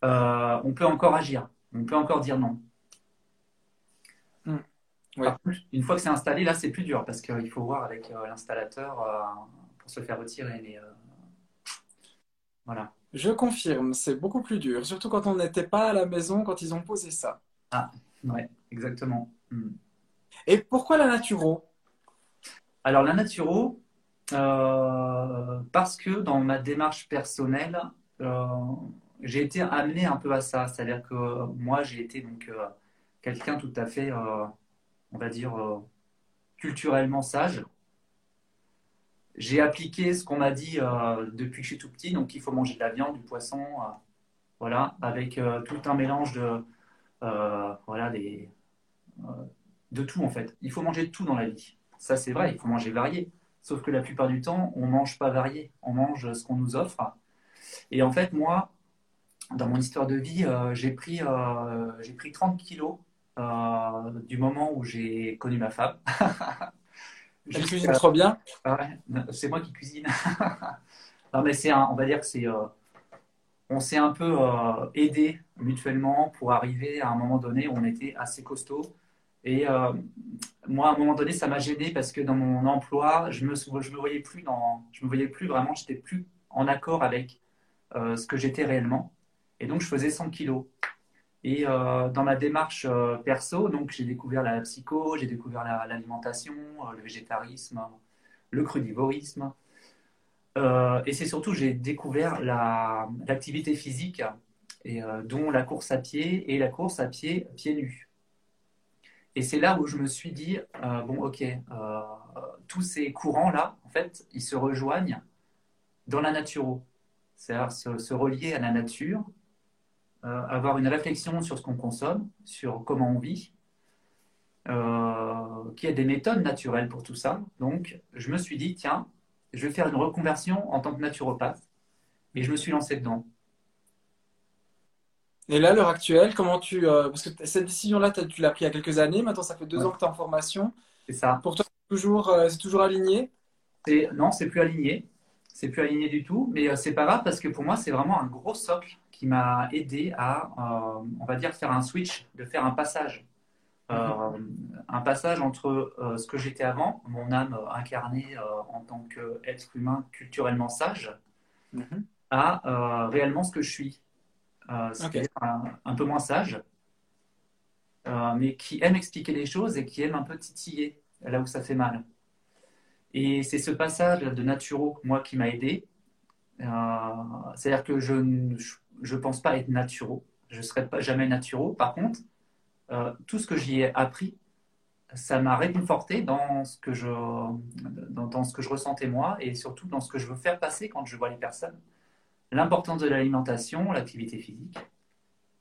euh, on peut encore agir, on peut encore dire non. Hmm. Ouais. Par contre, une fois que c'est installé, là, c'est plus dur parce qu'il faut voir avec euh, l'installateur euh, pour se faire retirer. Mais, euh, voilà. Je confirme, c'est beaucoup plus dur, surtout quand on n'était pas à la maison quand ils ont posé ça. Ouais, exactement. Hmm. Et pourquoi la naturo? Alors, la naturo, euh, parce que dans ma démarche personnelle, euh, j'ai été amené un peu à ça. C'est-à-dire que moi, j'ai été donc euh, quelqu'un tout à fait, on va dire, culturellement sage. J'ai appliqué ce qu'on m'a dit depuis que je suis tout petit, donc il faut manger de la viande, du poisson, voilà, avec tout un mélange de, voilà, des, de tout en fait. Il faut manger de tout dans la vie. Ça, c'est vrai, il faut manger varié. Sauf que la plupart du temps, on ne mange pas varié. On mange ce qu'on nous offre. Et en fait, moi, dans mon histoire de vie, j'ai pris, j'ai pris 30 kilos du moment où j'ai connu ma femme. <laughs> Elle cuisine trop bien. c'est moi qui cuisine. <laughs> non, mais c'est on va dire que c'est, euh, on s'est un peu euh, aidé mutuellement pour arriver à un moment donné où on était assez costaud. Et euh, moi, à un moment donné, ça m'a gêné parce que dans mon emploi, je me, me voyais plus dans, je me voyais plus vraiment, j'étais plus en accord avec ce que j'étais réellement. Et donc, je faisais 100 kilos. Et euh, dans ma démarche euh, perso, donc j'ai découvert la psycho, j'ai découvert l'alimentation, euh, le végétarisme, le crudivorisme. et c'est surtout j'ai découvert l'activité physique, et, dont la course à pied et la course à pied pieds nus. Et c'est là où je me suis dit, bon ok, tous ces courants-là, en fait, ils se rejoignent dans la naturo. C'est-à-dire se relier à la nature euh, avoir une réflexion sur ce qu'on consomme, sur comment on vit, euh, qu'il y a des méthodes naturelles pour tout ça. Donc, je me suis dit, tiens, je vais faire une reconversion en tant que naturopathe. Et je me suis lancé dedans. Et là, à l'heure actuelle, comment tu. Euh, parce que cette décision-là, tu l'as prise il y a quelques années. Maintenant, ça fait deux ans que tu es en formation. C'est ça. Pour toi, c'est toujours, c'est toujours aligné? Non, c'est plus aligné. C'est plus aligné du tout. Mais c'est pas grave parce que pour moi, c'est vraiment un gros socle qui m'a aidé à, euh, on va dire, faire un switch, de faire un passage. Euh, un passage entre euh, ce que j'étais avant, mon âme incarnée en tant qu'être humain culturellement sage, mhm. à réellement ce que je suis. C'est un, un, peu moins sage, mais qui aime expliquer les choses et qui aime un peu titiller là où ça fait mal. Et c'est ce passage de naturo, moi, qui m'a aidé. C'est-à-dire que je, ne pense pas être naturel. Je ne serai pas jamais naturel. Par contre, euh, tout ce que j'y ai appris, ça m'a réconforté dans ce, que je, dans, ce que je ressentais moi et surtout dans ce que je veux faire passer quand je vois les personnes. L'importance de l'alimentation, l'activité physique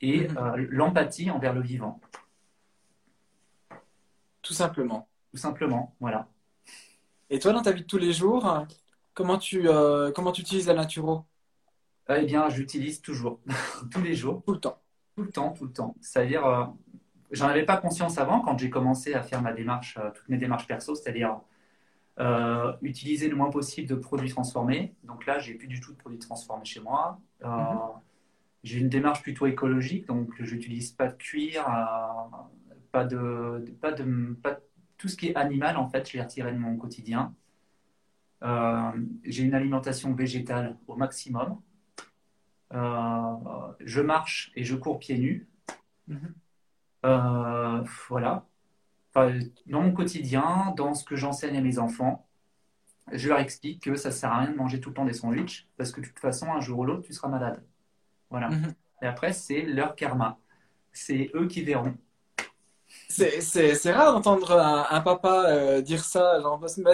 et mhm. euh, l'empathie envers le vivant. Tout simplement. Tout simplement, voilà. Et toi, dans ta vie de tous les jours, comment tu, euh, comment tu utilises la naturo? Eh bien, j'utilise toujours, <laughs> tous les jours. Tout le temps. Tout le temps, tout le temps. C'est-à-dire, euh, j'en avais pas conscience avant quand j'ai commencé à faire ma démarche, euh, toutes mes démarches perso, c'est-à-dire euh, utiliser le moins possible de produits transformés. Donc là, j'ai plus du tout de produits transformés chez moi. Mhm. J'ai une démarche plutôt écologique, donc je n'utilise pas de cuir, pas de, pas de, pas tout ce qui est animal en fait, je l'ai retiré de mon quotidien. j'ai une alimentation végétale au maximum. Euh, je marche et je cours pieds nus. Mhm. Euh, voilà. Dans mon quotidien, dans ce que j'enseigne à mes enfants, je leur explique que ça ne sert à rien de manger tout le temps des sandwichs parce que de toute façon, un jour ou l'autre, tu seras malade. Voilà. Mhm. Et après, c'est leur karma. C'est eux qui verront. C'est rare d'entendre un, papa euh, dire ça.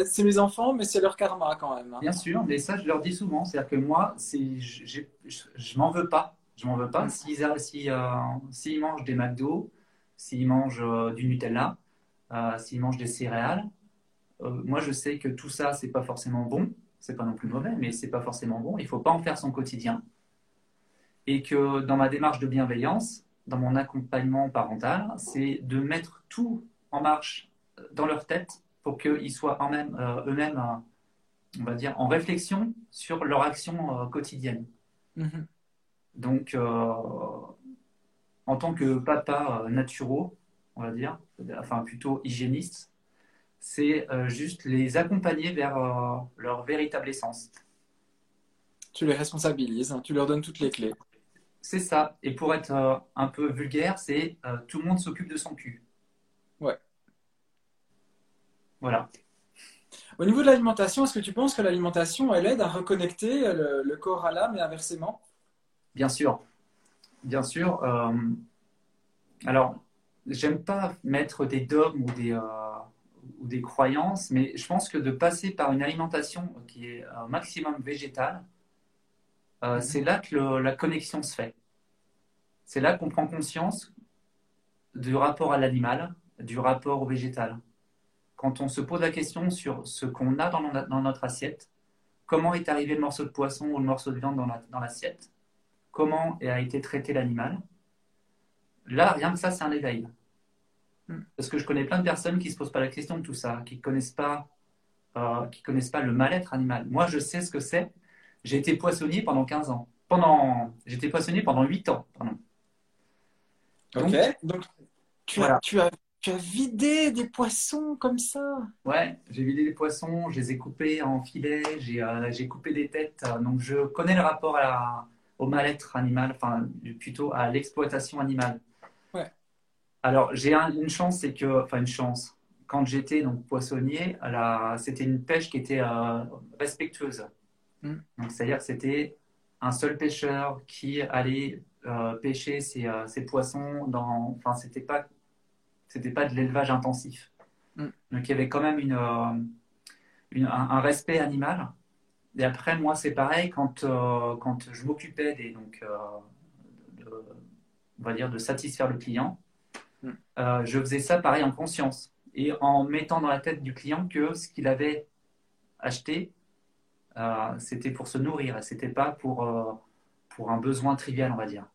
c'est mes enfants, mais c'est leur karma quand même. Hein. Bien sûr, mais ça, je leur dis souvent. C'est-à-dire que moi, je, je m'en veux pas. Je m'en veux pas. Mm. S'ils euh, mangent des McDo, s'ils mangent euh, du Nutella, s'ils mangent des céréales, moi, je sais que tout ça, c'est pas forcément bon. C'est pas non plus mauvais, mais c'est pas forcément bon. Il faut pas en faire son quotidien. Et que dans ma démarche de bienveillance, dans mon accompagnement parental, c'est de mettre tout en marche euh, dans leur tête pour qu'ils soient euh, eux-mêmes, euh, on va dire, en réflexion sur leur action quotidienne. Mhm. Donc, en tant que papa naturo, on va dire, enfin plutôt hygiéniste, c'est juste les accompagner vers leur véritable essence. Tu les responsabilises, hein, tu leur donnes toutes les clés. C'est ça. Et pour être euh, un peu vulgaire, c'est euh, tout le monde s'occupe de son cul. Ouais. Voilà. Au niveau de l'alimentation, est-ce que tu penses que l'alimentation, elle aide à reconnecter le, corps à l'âme et inversement? Bien sûr. Bien sûr. Euh, alors, j'aime pas mettre des dogmes ou des, ou des croyances, mais je pense que de passer par une alimentation qui est un maximum végétale, euh, c'est là que la connexion se fait. C'est là qu'on prend conscience du rapport à l'animal, du rapport au végétal. Quand on se pose la question sur ce qu'on a dans, notre assiette, comment est arrivé le morceau de poisson ou le morceau de viande dans l'assiette, comment a été traité l'animal, là, rien que ça, c'est un éveil. Hmm. Parce que je connais plein de personnes qui ne se posent pas la question de tout ça, qui ne connaissent, pas, euh, connaissent pas le mal-être animal. Moi, je sais ce que c'est. J'ai été poissonnier pendant 15 ans. Pendant... J'étais poissonnier pendant 8 ans. Pardon. Ok. Donc, tu, as, tu, as, tu as vidé des poissons comme ça? Ouais, j'ai vidé des poissons, je les ai coupés en filets, j'ai euh, coupé des têtes. donc, je connais le rapport à au mal-être animal, enfin, plutôt à l'exploitation animale. Alors, j'ai une chance, c'est que, enfin, une chance. Quand j'étais donc poissonnier, c'était une pêche qui était euh, respectueuse. Mm. Donc, c'est-à-dire que c'était un seul pêcheur qui allait euh, pêcher ses, euh, ses, poissons dans. Enfin, c'était pas, c'était pas de l'élevage intensif. Mm. Donc, il y avait quand même une, une un, respect animal. Et après, moi, c'est pareil, quand, quand je m'occupais des. Donc, on va dire de satisfaire le client, euh, je faisais ça pareil en conscience et en mettant dans la tête du client que ce qu'il avait acheté, euh, c'était pour se nourrir et c'était pas pour, euh, pour un besoin trivial, on va dire.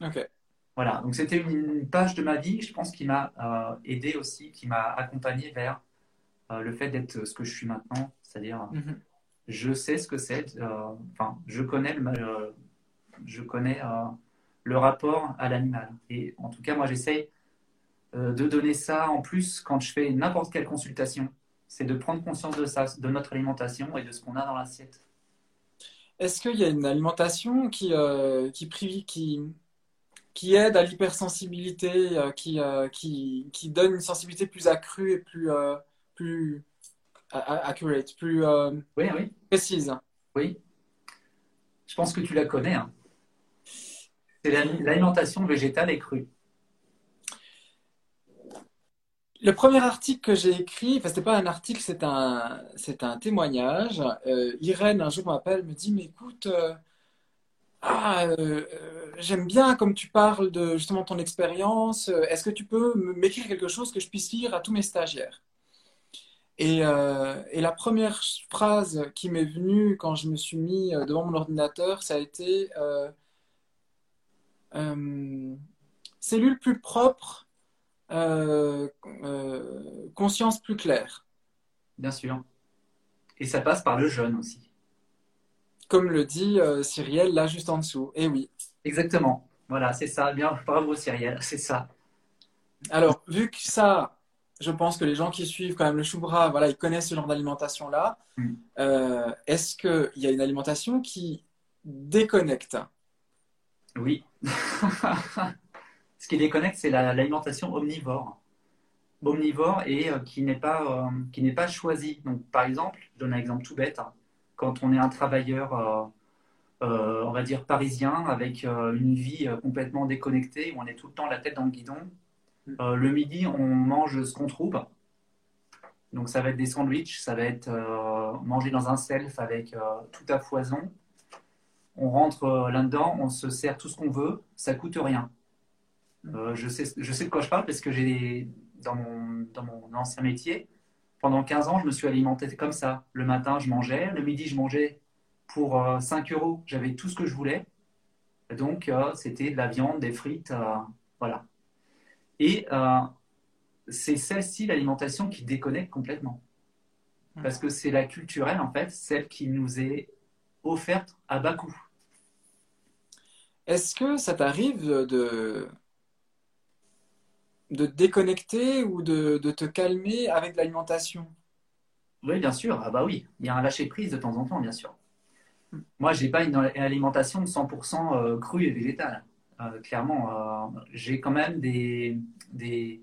Ok. Voilà, donc c'était une page de ma vie, je pense, qui m'a aidé aussi, qui m'a accompagné vers le fait d'être ce que je suis maintenant, c'est-à-dire mhm. je sais ce que c'est, enfin, je connais le, je connais le rapport à l'animal. Et en tout cas, moi, j'essaye euh, de donner ça en plus quand je fais n'importe quelle consultation. C'est de prendre conscience de ça, de notre alimentation et de ce qu'on a dans l'assiette. Est-ce qu'il y a une alimentation qui, euh, qui, qui, qui aide à l'hypersensibilité, euh, qui, qui, qui, donne une sensibilité plus accrue et plus, plus accurate, plus oui, oui. précise? Oui. Je pense que tu la connais. Hein. C'est l'alimentation végétale et crue. Le premier article que j'ai écrit, enfin, c'était pas un article, c'est un, c'est un témoignage. Euh, Irène, un jour, m'appelle, me dit, mais écoute, euh, ah, euh, j'aime bien comme tu parles de justement ton expérience. Est-ce que tu peux m'écrire quelque chose que je puisse lire à tous mes stagiaires? Et, et, la première phrase qui m'est venue quand je me suis mis devant mon ordinateur, ça a été cellule plus propre, euh, euh, conscience plus claire. Bien sûr. Et ça passe par le jeûne aussi. Comme le dit Cyrielle là juste en dessous. Et eh oui. Exactement. Voilà, c'est ça. Bien, bravo Cyrielle, c'est ça. Alors, vu que ça, je pense que les gens qui suivent quand même le choubra, voilà, ils connaissent ce genre d'alimentation là. Mm. Est-ce qu'il y a une alimentation qui déconnecte? Oui. <laughs> Ce qui déconnecte, c'est l'alimentation omnivore. Omnivore et euh, qui n'est pas, euh, qui n'est pas choisie. Donc, par exemple, je donne un exemple tout bête. Quand on est un travailleur, euh, on va dire parisien, avec une vie complètement déconnectée, où on est tout le temps la tête dans le guidon, le midi, on mange ce qu'on trouve. Donc, ça va être des sandwichs, ça va être manger dans un self avec tout à foison on rentre euh, là-dedans, on se sert tout ce qu'on veut, ça coûte rien. Euh, je, sais, je sais de quoi je parle parce que j'ai dans mon, ancien métier, pendant 15 ans, je me suis alimenté comme ça. Le matin, je mangeais, le midi, je mangeais pour 5 euh, euros, j'avais tout ce que je voulais. Donc, c'était de la viande, des frites, voilà. Et c'est celle-ci, l'alimentation, qui déconnecte complètement. Parce que c'est la culturelle, en fait, celle qui nous est offerte à bas coût. Est-ce que ça t'arrive de, de déconnecter ou de, te calmer avec l'alimentation? Oui, bien sûr. Ah bah oui, il y a un lâcher-prise de temps en temps, bien sûr. Moi, je n'ai pas une alimentation 100% euh, crue et végétale. Euh, clairement, euh, j'ai quand même des, des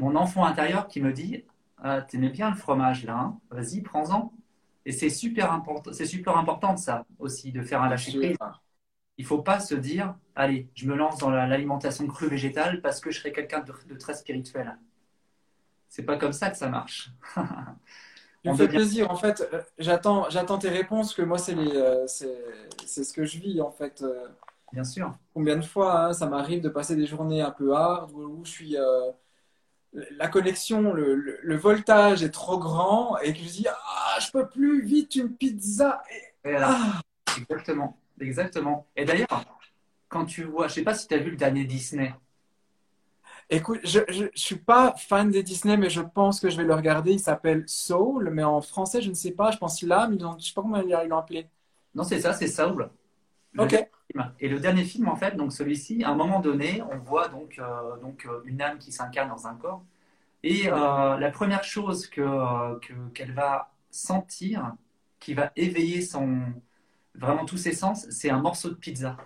mon enfant intérieur qui me dit ah, T'aimais bien le fromage là, hein vas-y, prends-en. Et c'est super important, c'est super important ça aussi de faire un lâcher prise il ne faut pas se dire, allez, je me lance dans l'alimentation crue végétale parce que je serai quelqu'un de, très spirituel. C'est pas comme ça que ça marche. <laughs> Ça me fait plaisir. En fait, euh, j'attends, j'attends tes réponses. Que moi, c'est les, euh, c'est, ce que je vis en fait. Bien sûr. Combien de fois hein, ça m'arrive de passer des journées un peu hard où, je suis. Euh, la connexion, le, le, voltage est trop grand et que je dis Ah, je peux plus, vite une pizza. Ah. Exactement. Exactement. Et d'ailleurs, quand tu vois, je sais pas si tu as vu le dernier Disney. Écoute, je ne suis pas fan des Disney, mais je pense que je vais le regarder. Il s'appelle Soul, mais en français, je ne sais pas. Je pense l'âme, je ne sais pas comment ils l'ont appelé. Non, c'est ça, c'est Soul. ok. Et le dernier film, en fait, donc celui-ci, à un moment donné, on voit donc, euh, donc euh, une âme qui s'incarne dans un corps. Et euh, la première chose que, qu'elle va sentir, qui va éveiller son, vraiment tous ses sens, c'est un morceau de pizza.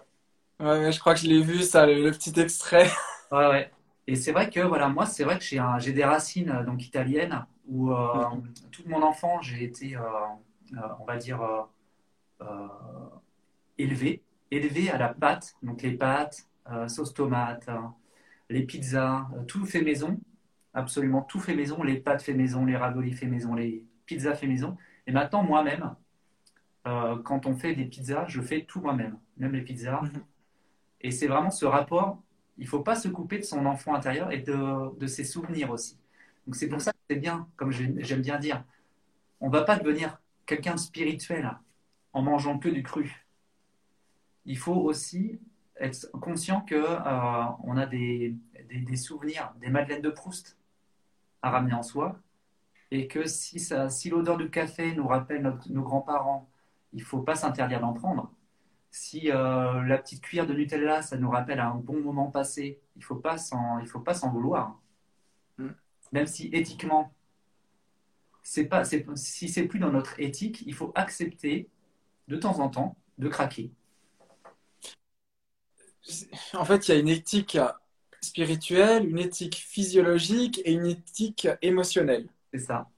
Ouais, je crois que je l'ai vu, ça, le, petit extrait. <laughs> Ouais, ouais. Et c'est vrai que voilà, moi, c'est vrai que j'ai des racines euh, donc italiennes où euh, toute mon enfant, j'ai été, euh, on va dire, élevé, élevé à la pâte, donc les pâtes, sauce tomate, les pizzas, tout fait maison, absolument tout fait maison, les pâtes fait maison, les raviolis fait maison, les pizzas fait maison. Et maintenant, moi-même, quand on fait des pizzas, je fais tout moi-même, même les pizzas. Mhm. Et c'est vraiment ce rapport il ne faut pas se couper de son enfant intérieur et de, ses souvenirs aussi. Donc c'est pour ça que c'est bien, comme j'aime bien dire, on ne va pas devenir quelqu'un de spirituel en mangeant que du cru. Il faut aussi être conscient qu'on euh, on a des, souvenirs, des madeleines de Proust à ramener en soi, et que si, si l'odeur du café nous rappelle nos grands-parents, il ne faut pas s'interdire d'en prendre si euh, la petite cuillère de Nutella, ça nous rappelle un bon moment passé, il ne faut pas s'en vouloir. Mm. Même si éthiquement, c'est pas, si c'est plus dans notre éthique, il faut accepter de temps en temps de craquer. En fait, il y a une éthique spirituelle, une éthique physiologique et une éthique émotionnelle. C'est ça.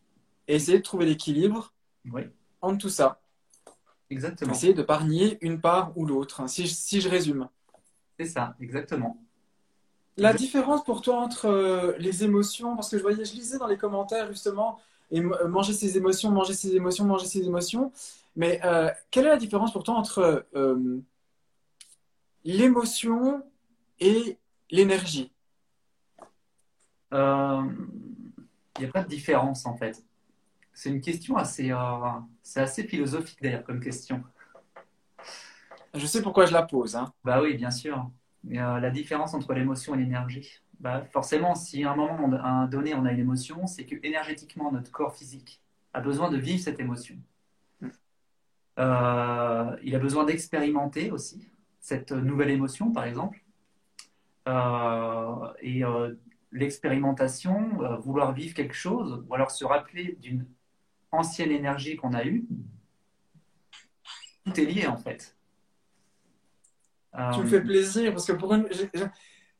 Et essayer de trouver l'équilibre oui. entre tout ça. Exactement. Essayer de pas une part ou l'autre, hein, si, si, je résume. C'est ça, exactement. La différence pour toi entre euh, les émotions, parce que je voyais, je lisais dans les commentaires justement, et euh, manger ses émotions, manger ses émotions, manger ses émotions. Mais euh, quelle est la différence pour toi entre l'émotion et l'énergie? Il n'y a pas de différence en fait. C'est une question assez, euh, c'est assez philosophique d'ailleurs comme question. Je sais pourquoi je la pose. Hein. Bah oui, bien sûr. Euh, la différence entre l'émotion et l'énergie. Bah, forcément, si à un moment à un donné on a une émotion, c'est que énergétiquement notre corps physique a besoin de vivre cette émotion. Hmm. Euh, il a besoin d'expérimenter aussi cette nouvelle émotion, par exemple. et l'expérimentation, vouloir vivre quelque chose, ou alors se rappeler d'une ancienne énergie qu'on a eue, tout est lié en fait. Tu me fais plaisir parce que pour une,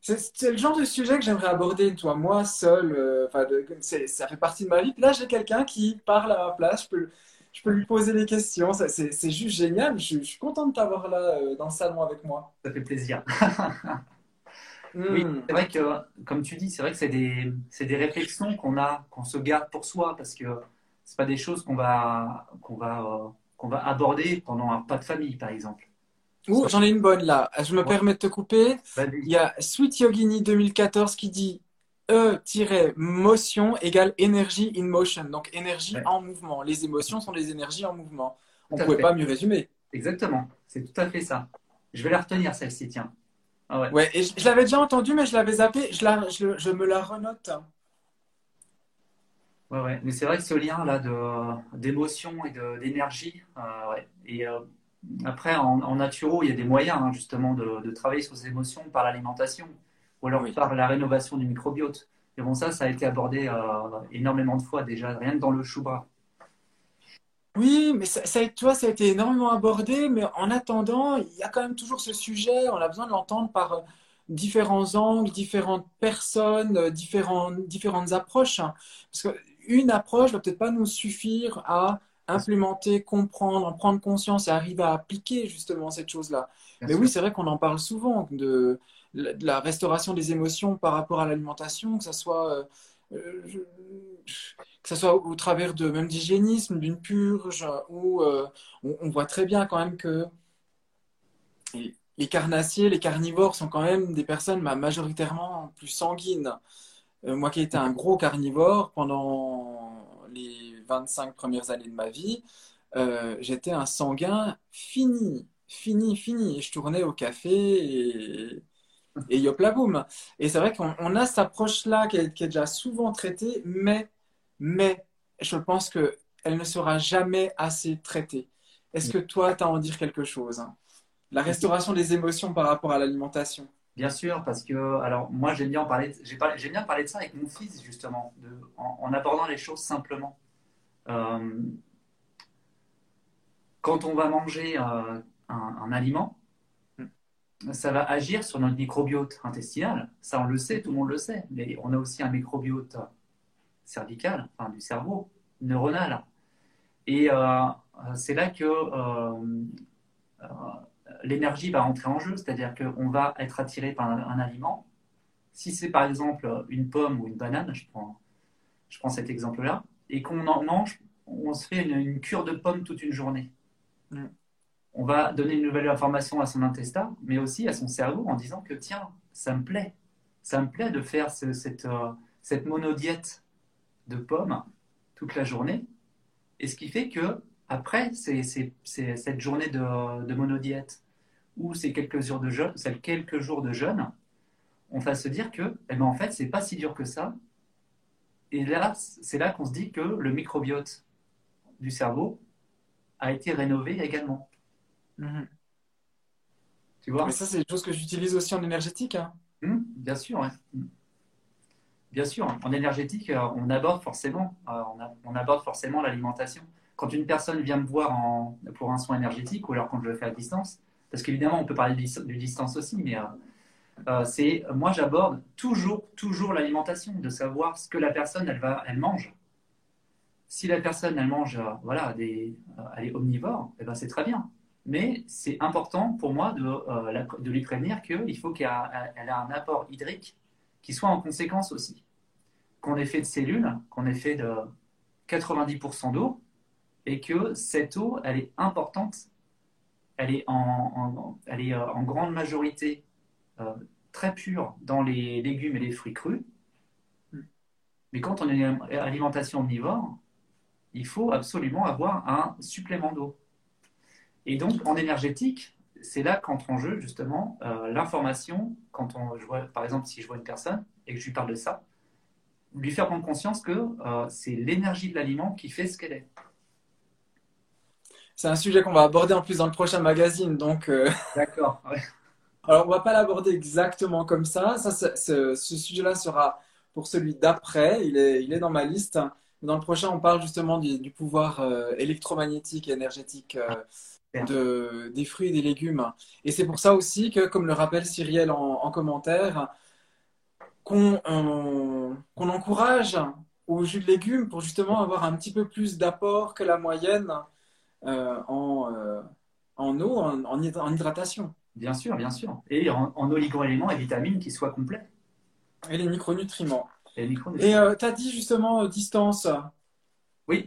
c'est le genre de sujet que j'aimerais aborder, toi, moi seul. Euh, ça fait partie de ma vie. là, j'ai quelqu'un qui parle à ma place. Je peux, je peux lui poser des questions. C'est juste génial. Je, suis content de t'avoir là euh, dans le salon avec moi. Ça fait plaisir. <laughs> Oui, hmm. c'est vrai que, comme tu dis, c'est vrai que c'est des, des réflexions qu'on a, qu'on se garde pour soi parce que c'est pas des choses qu'on va, qu'on va, euh, qu'on va aborder pendant un pas de famille, par exemple. Ouh, j'en ai une bonne là. Je me permets de te couper. Il y a Sweet Yogini 2014 qui dit E-motion égale énergie in motion. Donc énergie en mouvement. Les émotions sont des énergies en mouvement. On ne pouvait pas mieux résumer. Exactement. C'est tout à fait ça. Je vais la retenir celle-ci, tiens. Ah ouais. et je, l'avais déjà entendue, mais je l'avais zappée. Je, la, je, je me la renote. Ouais, Mais c'est vrai que ce lien-là d'émotion et d'énergie, euh, ouais. Et euh, après, en, en naturo, il y a des moyens hein, justement de, travailler sur ces émotions par l'alimentation ou alors par la rénovation du microbiote. Et bon, ça, ça a été abordé euh, énormément de fois déjà, rien que dans le chou Oui, mais ça, ça, tu vois, ça a été énormément abordé, mais en attendant, il y a quand même toujours ce sujet, on a besoin de l'entendre par différents angles, différentes personnes, différentes, différentes approches. Hein. Parce que une approche va peut-être pas nous suffire à implémenter, comprendre, en prendre conscience et arriver à appliquer justement cette chose-là. Mais oui, c'est vrai qu'on en parle souvent de, la restauration des émotions par rapport à l'alimentation, que ce soit, euh, que ça soit au travers de même d'hygiénisme, d'une purge, où euh, on, voit très bien quand même que les carnassiers, les carnivores sont quand même des personnes bah, majoritairement plus sanguines. Euh, moi qui étais un gros carnivore pendant les 25 premières années de ma vie, euh, j'étais un sanguin fini, fini, fini. Et je tournais au café et, et yop la boum. Et c'est vrai qu'on a cette approche-là qui est, déjà souvent traitée, mais, mais je pense qu'elle ne sera jamais assez traitée. Est-ce que toi, tu as à en dire quelque chose hein? La restauration des émotions par rapport à l'alimentation? Bien sûr, parce que alors moi j'aime bien parler, bien parlé de ça avec mon fils justement, en, abordant les choses simplement. Euh, quand on va manger euh, un, aliment, ça va agir sur notre microbiote intestinal. Ça, on le sait, tout le monde le sait. Mais on a aussi un microbiote cervical, enfin du cerveau, neuronal. Et euh, c'est là que l'énergie va entrer en jeu, c'est-à-dire qu'on va être attiré par un, aliment. Si c'est par exemple une pomme ou une banane, je prends, je prends cet exemple-là, et qu'on en mange, on se fait une, cure de pommes toute une journée. Mm. On va donner une nouvelle information à son intestin, mais aussi à son cerveau en disant que tiens, ça me plaît, ça me plaît de faire cette, euh, cette monodiète de pommes toute la journée. Et ce qui fait que après c'est, cette journée de, de monodiète, ou ces quelques jours de jeûne, ces quelques jours de jeûne, on va se dire que, eh ben, en fait, c'est pas si dur que ça. Et là, c'est là qu'on se dit que le microbiote du cerveau a été rénové également. Mhm. Tu vois? Mais ça, c'est des choses que j'utilise aussi en énergétique. Hein. Hum, bien sûr, hum. Bien sûr, en énergétique, euh, on aborde forcément, euh, on, aborde forcément l'alimentation. Quand une personne vient me voir en, pour un soin énergétique, ou alors quand je le fais à distance, parce qu'évidemment, on peut parler du, distance aussi, mais euh, euh, c'est moi j'aborde toujours, toujours l'alimentation, de savoir ce que la personne elle va, elle mange. Si la personne elle mange, euh, voilà, elle est omnivore, eh ben c'est très bien. Mais c'est important pour moi de, de lui prévenir qu'il faut qu'elle ait un apport hydrique qui soit en conséquence aussi. Qu'on ait fait de cellules, qu'on ait fait de 90% d'eau, et que cette eau, elle est importante elle est en, euh, grande majorité euh, très pure dans les légumes et les fruits crus. Mais quand on est une alimentation omnivore, il faut absolument avoir un supplément d'eau. Et donc, en énergétique, c'est là qu'entre en jeu justement euh, l'information. Quand on, je par exemple, si je vois une personne et que je lui parle de ça, lui faire prendre conscience que c'est l'énergie de l'aliment qui fait ce qu'elle est. C'est un sujet qu'on va aborder en plus dans le prochain magazine. Donc, euh, <laughs> D'accord. Alors, on va pas l'aborder exactement comme ça. ça ce, sujet-là sera pour celui d'après. Il est, il est dans ma liste. Dans le prochain, on parle justement du, pouvoir euh, électromagnétique et énergétique euh, de, des fruits et des légumes. Et c'est pour ça aussi que, comme le rappelle Cyrielle en, commentaire, qu'on encourage au jus de légumes pour justement avoir un petit peu plus d'apport que la moyenne en, euh, en, eau, en, en, hydratation. Bien sûr, bien sûr. Et en, en oligo-éléments et vitamines qui soient complets. Et les micronutriments. Et, euh, tu as dit justement distance. Oui.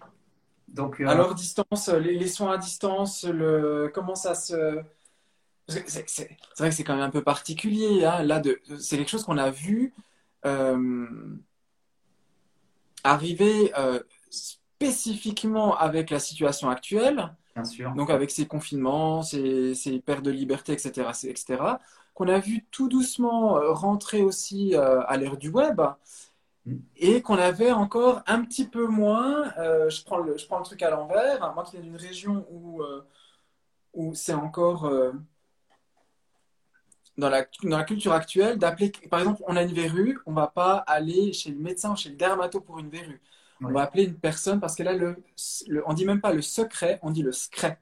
Donc, Alors, distance, les, soins à distance, le, comment ça se. C'est vrai que c'est quand même un peu particulier. Hein, là, c'est quelque chose qu'on a vu arriver spécifiquement avec la situation actuelle, Bien sûr. donc avec ces confinements, ces, ces pertes de liberté, etc., etc., qu'on a vu tout doucement euh, rentrer aussi euh, à l'ère du web mm. et qu'on avait encore un petit peu moins, euh, je, prends le, je prends le truc à l'envers, moi qui viens d'une région où, où c'est encore dans la, dans la culture actuelle d'appeler, par exemple, on a une verrue, on va pas aller chez le médecin ou chez le dermato pour une verrue. On va appeler une personne parce qu'elle a le, le, On dit même pas le secret, on dit le secret.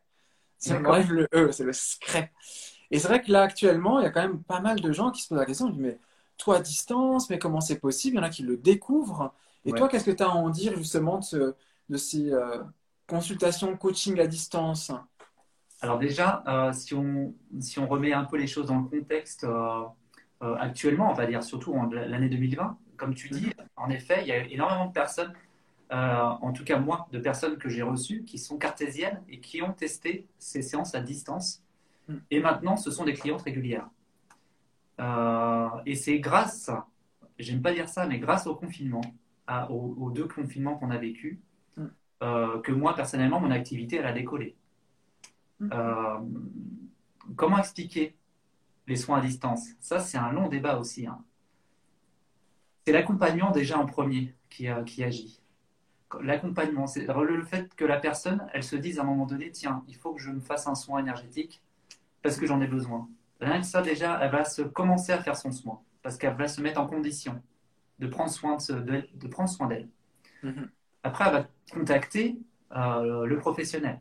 C'est le E, c'est le secret. Et c'est vrai que là, actuellement, il y a quand même pas mal de gens qui se posent la question. mais toi à distance, mais comment c'est possible? Il y en a qui le découvrent. Et toi, qu'est-ce que tu as à en dire justement de, de ces euh, consultations, coaching à distance? Alors déjà, euh, si, on, si on remet un peu les choses dans le contexte euh, actuellement, on va dire surtout en l'année 2020, comme tu dis, en effet, il y a énormément de personnes en tout cas moi, de personnes que j'ai reçues qui sont cartésiennes et qui ont testé ces séances à distance Mm. Et maintenant, ce sont des clientes régulières. Euh, et c'est grâce, j'aime pas dire ça, mais grâce au confinement, aux, deux confinements qu'on a vécu, mm. euh, que moi, personnellement, mon activité, elle a décollé. Mm. Euh, comment expliquer les soins à distance? Ça, c'est un long débat aussi. Hein. C'est l'accompagnant déjà en premier qui, qui agit. L'accompagnement, c'est le fait que la personne, elle se dise à un moment donné, tiens, il faut que je me fasse un soin énergétique parce que j'en ai besoin. Rien que ça, déjà, elle va se commencer à faire son soin parce qu'elle va se mettre en condition de prendre soin de, de, prendre soin d'elle. Mhm. Après, elle va contacter euh, le professionnel.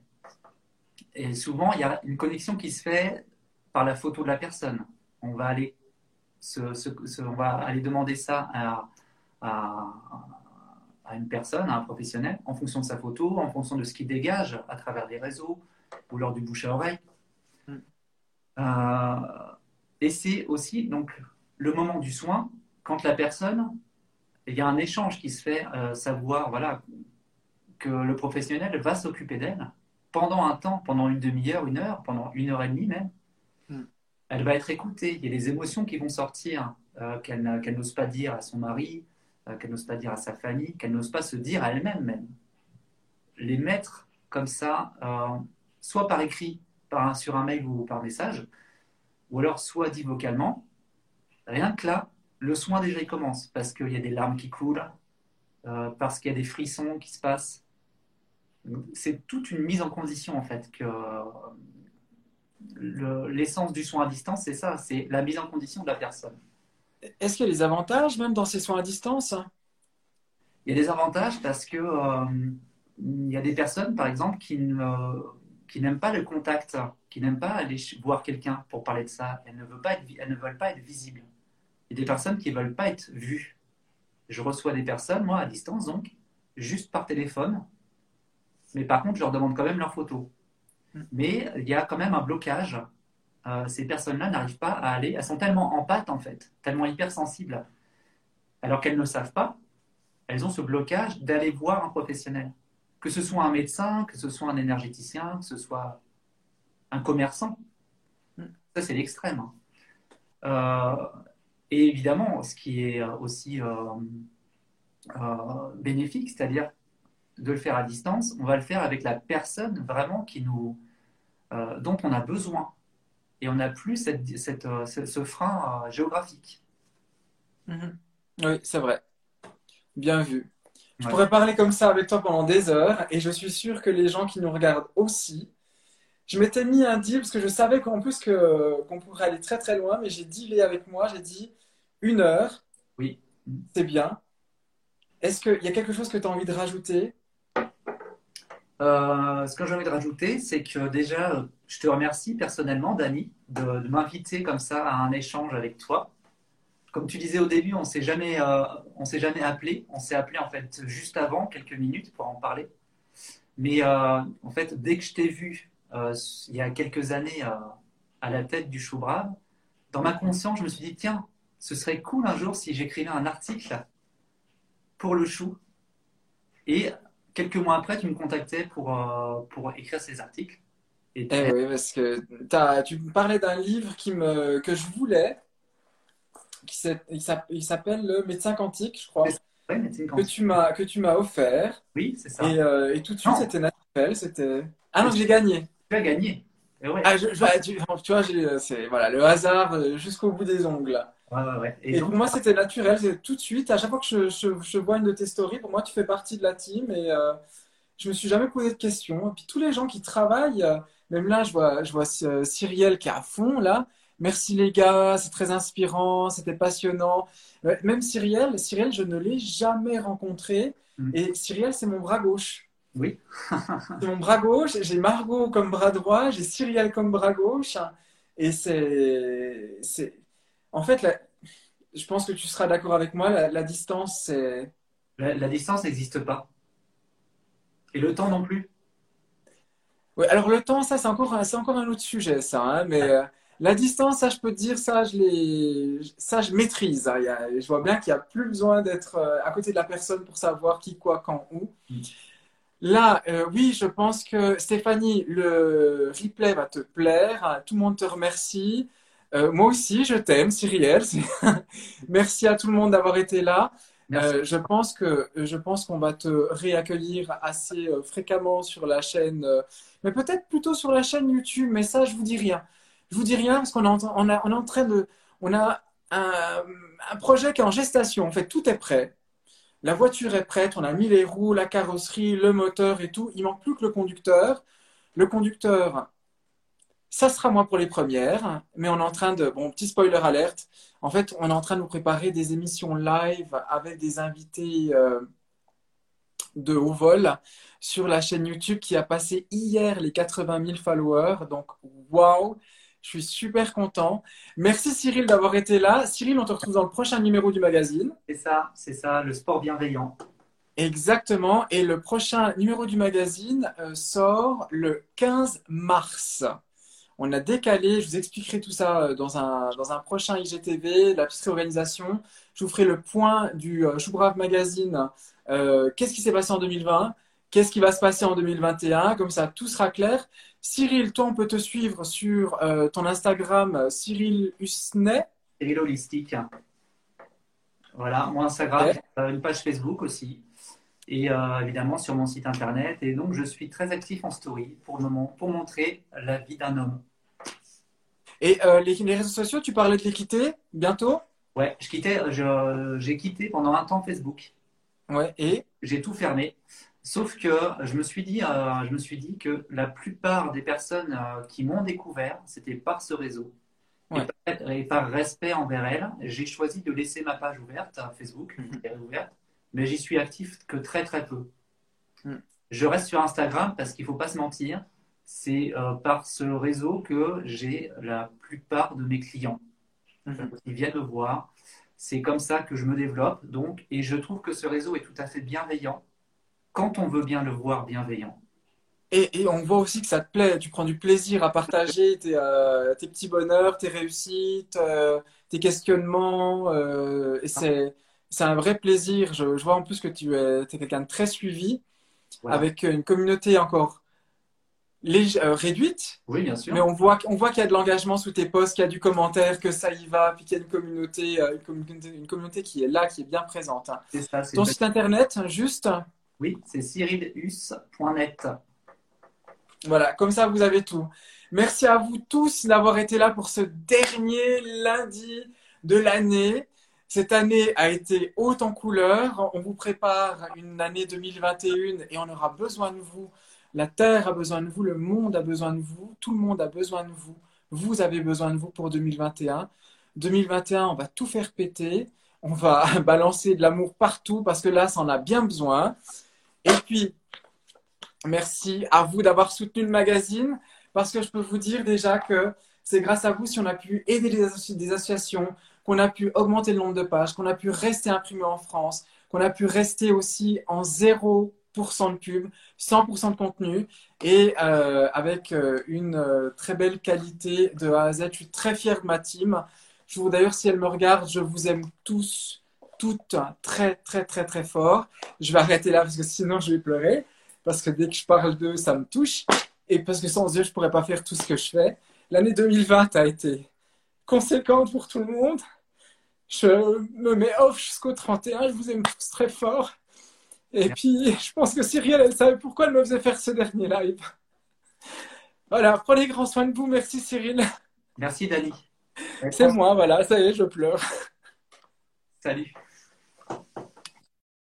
Et souvent, il y a une connexion qui se fait par la photo de la personne. On va aller, se, on va aller demander ça à, à, à, une personne, à un professionnel, en fonction de sa photo, en fonction de ce qu'il dégage à travers les réseaux ou lors du bouche à oreille. Mm. Euh, et c'est aussi donc le moment du soin quand la personne, il y a un échange qui se fait, euh, savoir voilà que le professionnel va s'occuper d'elle pendant un temps, pendant une demi-heure, une heure, pendant une heure et demie même. Mm. Elle va être écoutée. Il y a des émotions qui vont sortir euh, qu'elle n'ose pas dire à son mari, qu'elle n'ose pas dire à sa famille, qu'elle n'ose pas se dire à elle-même même. Les mettre comme ça, soit par écrit sur un mail ou par message, ou alors soit dit vocalement, rien que là, le soin déjà il commence, parce qu'il y a des larmes qui coulent, euh, parce qu'il y a des frissons qui se passent. C'est toute une mise en condition en fait que l'essence du soin à distance, c'est ça, c'est la mise en condition de la personne. Est-ce qu'il y a des avantages même dans ces soins à distance? Il y a des avantages parce que euh, il y a des personnes, par exemple, qui ne, qui n'aiment pas le contact, qui n'aiment pas aller voir quelqu'un pour parler de ça. Elles ne, veulent pas être, elles ne veulent pas être visibles. Il y a des personnes qui ne veulent pas être vues. Je reçois des personnes, moi, à distance, donc, juste par téléphone. Mais par contre, je leur demande quand même leurs photos. Hmm. Mais il y a quand même un blocage. Euh, ces personnes-là n'arrivent pas à aller. Elles sont tellement en pâte, en fait, tellement hypersensibles, alors qu'elles ne savent pas. Elles ont ce blocage d'aller voir un professionnel que ce soit un médecin, que ce soit un énergéticien, que ce soit un commerçant. Ça, c'est l'extrême. Hein. Euh, et évidemment, ce qui est aussi euh, euh, bénéfique, c'est-à-dire de le faire à distance, on va le faire avec la personne vraiment qui nous, dont on a besoin. Et on n'a plus cette, ce frein géographique. Mm-hmm. Oui, c'est vrai. Bien vu. Je pourrais parler comme ça avec toi pendant des heures et je suis sûr que les gens qui nous regardent aussi. Je m'étais mis un deal parce que je savais qu'en plus qu'on pourrait aller très très loin, mais j'ai dealé avec moi, j'ai dit une heure. Oui. C'est bien. Est-ce qu'il y a quelque chose que tu as envie de rajouter? Euh, Ce que j'ai envie de rajouter, c'est que déjà, je te remercie personnellement, Dani, de m'inviter comme ça à un échange avec toi comme tu disais au début, on s'est jamais, euh, on s'est jamais appelé. On s'est appelé en fait juste avant, quelques minutes pour en parler. Mais euh, en fait, dès que je t'ai vu euh, il y a quelques années à la tête du Chou Brave, dans ma conscience, je me suis dit tiens, ce serait cool un jour si j'écrivais un article pour le Chou. Et quelques mois après, tu me contactais pour, pour écrire ces articles. Et eh oui, parce que tu me parlais d'un livre qui me, que je voulais, il s'appelle le médecin quantique, je crois. que tu m'as que tu m'as offert. Oui, c'est ça. Et, euh, tout de suite, c'était naturel. C'était. Ah non, j'ai gagné. Tu as gagné. Ah, tu, vois, c'est voilà le hasard euh, jusqu'au bout des ongles. Ouais, ouais, ouais. Et, pour moi, c'était naturel. Tout de suite, à chaque fois que je, je, vois une de tes stories, pour moi, tu fais partie de la team et euh, je me suis jamais posé de questions. Et puis tous les gens qui travaillent, même là, je vois, je vois Cyrielle qui est à fond là. Merci les gars, c'est très inspirant, c'était passionnant. Même Cyrielle, Cyrielle, je ne l'ai jamais rencontré. Mm. Et Cyrielle, c'est mon bras gauche. Oui. <laughs> c'est mon bras gauche. J'ai Margot comme bras droit, j'ai Cyrielle comme bras gauche. Et c'est. En fait, je pense que tu seras d'accord avec moi, la, distance, c'est. La, distance n'existe pas. Et le temps non plus. Oui, alors le temps, ça, c'est encore, c'est encore un autre sujet, ça. Hein, mais. Euh, la distance, ça, je peux te dire, ça, je, ça, je maîtrise. Hein. je vois bien qu'il n'y a plus besoin d'être euh, à côté de la personne pour savoir qui, quoi, quand, où. Mm. Là, euh, oui, je pense que Stéphanie, le replay va te plaire. Tout le monde te remercie. Euh, moi aussi, je t'aime, Cyrielle. <laughs> Merci à tout le monde d'avoir été là. Euh, je pense que je pense qu'on va te réaccueillir assez fréquemment sur la chaîne, mais peut-être plutôt sur la chaîne YouTube. Mais ça, je vous dis rien. Je vous dis rien parce qu'on est, on est en train de, on a un, un projet qui est en gestation. En fait, tout est prêt. La voiture est prête, on a mis les roues, la carrosserie, le moteur et tout. Il manque plus que le conducteur. Le conducteur, ça sera moi pour les premières, mais on est en train de, bon, petit spoiler alerte, en fait, on est en train de nous préparer des émissions live avec des invités euh, de haut vol sur la chaîne YouTube qui a passé hier les 80 000 followers. Donc, waouh, je suis super content. Merci Cyril d'avoir été là. Cyril, on te retrouve dans le prochain numéro du magazine. C'est ça, c'est ça, le sport bienveillant. Exactement. Et le prochain numéro du magazine euh, sort le 15 mars. On a décalé, je vous expliquerai tout ça euh, dans un, dans un prochain IGTV, la petite réorganisation. Je vous ferai le point du euh, Choubrave Magazine. Qu'est-ce qui s'est passé en 2020 Qu'est-ce qui va se passer en 2021 Comme ça, tout sera clair. Cyril, toi, on peut te suivre sur euh, ton Instagram, euh, Cyril Husnet. Cyril Holistique. Voilà, mon Instagram, euh, une page Facebook aussi. Et évidemment sur mon site internet. Et donc, je suis très actif en story pour le moment, pour montrer la vie d'un homme. Et les, les, réseaux sociaux, tu parlais de les quitter bientôt? Ouais, je quittais, j'ai quitté pendant un temps Facebook. Ouais, et? J'ai tout fermé. Sauf que je me suis dit, euh, je me suis dit que la plupart des personnes euh, qui m'ont découvert, c'était par ce réseau. Et, par, respect envers elles, j'ai choisi de laisser ma page ouverte, Facebook, mhm. ouverte, mais j'y suis actif que très très peu. Mhm. Je reste sur Instagram parce qu'il ne faut pas se mentir, c'est euh, par ce réseau que j'ai la plupart de mes clients. Mhm. Ils viennent me voir. C'est comme ça que je me développe. Donc, et je trouve que ce réseau est tout à fait bienveillant quand on veut bien le voir bienveillant. Et, on voit aussi que ça te plaît, tu prends du plaisir à partager <laughs> tes, euh, petits bonheurs, tes réussites, euh, tes questionnements. Et c'est, un vrai plaisir. Je, vois en plus que tu es, quelqu'un de très suivi, avec une communauté encore réduite. Oui, bien sûr. Mais on voit, on voit qu'il y a de l'engagement sous tes posts, qu'il y a du commentaire, que ça y va, puis qu'il y a une communauté, une communauté, qui est là, qui est bien présente. C'est ça, Ton site internet, juste? Oui, c'est cyrilhus.net. Voilà, comme ça vous avez tout. Merci à vous tous d'avoir été là pour ce dernier lundi de l'année. Cette année a été haute en couleurs. On vous prépare une année 2021 et on aura besoin de vous. La Terre a besoin de vous, le monde a besoin de vous, tout le monde a besoin de vous. Vous avez besoin de vous pour 2021. 2021, on va tout faire péter. On va <laughs> balancer de l'amour partout parce que là, ça en a bien besoin. Et puis, merci à vous d'avoir soutenu le magazine parce que je peux vous dire déjà que c'est grâce à vous si on a pu aider des, associations, qu'on a pu augmenter le nombre de pages, qu'on a pu rester imprimé en France, qu'on a pu rester aussi en 0% de pub, 100% de contenu et euh, avec euh, une euh, très belle qualité de A à Z. Je suis très fier de ma team. Je vous d'ailleurs, si elle me regarde, je vous aime tous toutes très, très, très, très fort. Je vais arrêter là parce que sinon je vais pleurer. Parce que dès que je parle d'eux, ça me touche. Et parce que sans eux, je ne pourrais pas faire tout ce que je fais. L'année 2020 a été conséquente pour tout le monde. Je me mets off jusqu'au 31. Je vous aime tous très fort. Et puis, je pense que Cyrielle, elle savait pourquoi elle me faisait faire ce dernier live. Voilà, prenez grand soin de vous. Merci Cyril. Merci Dani. C'est moi, voilà, ça y est, je pleure. Salut.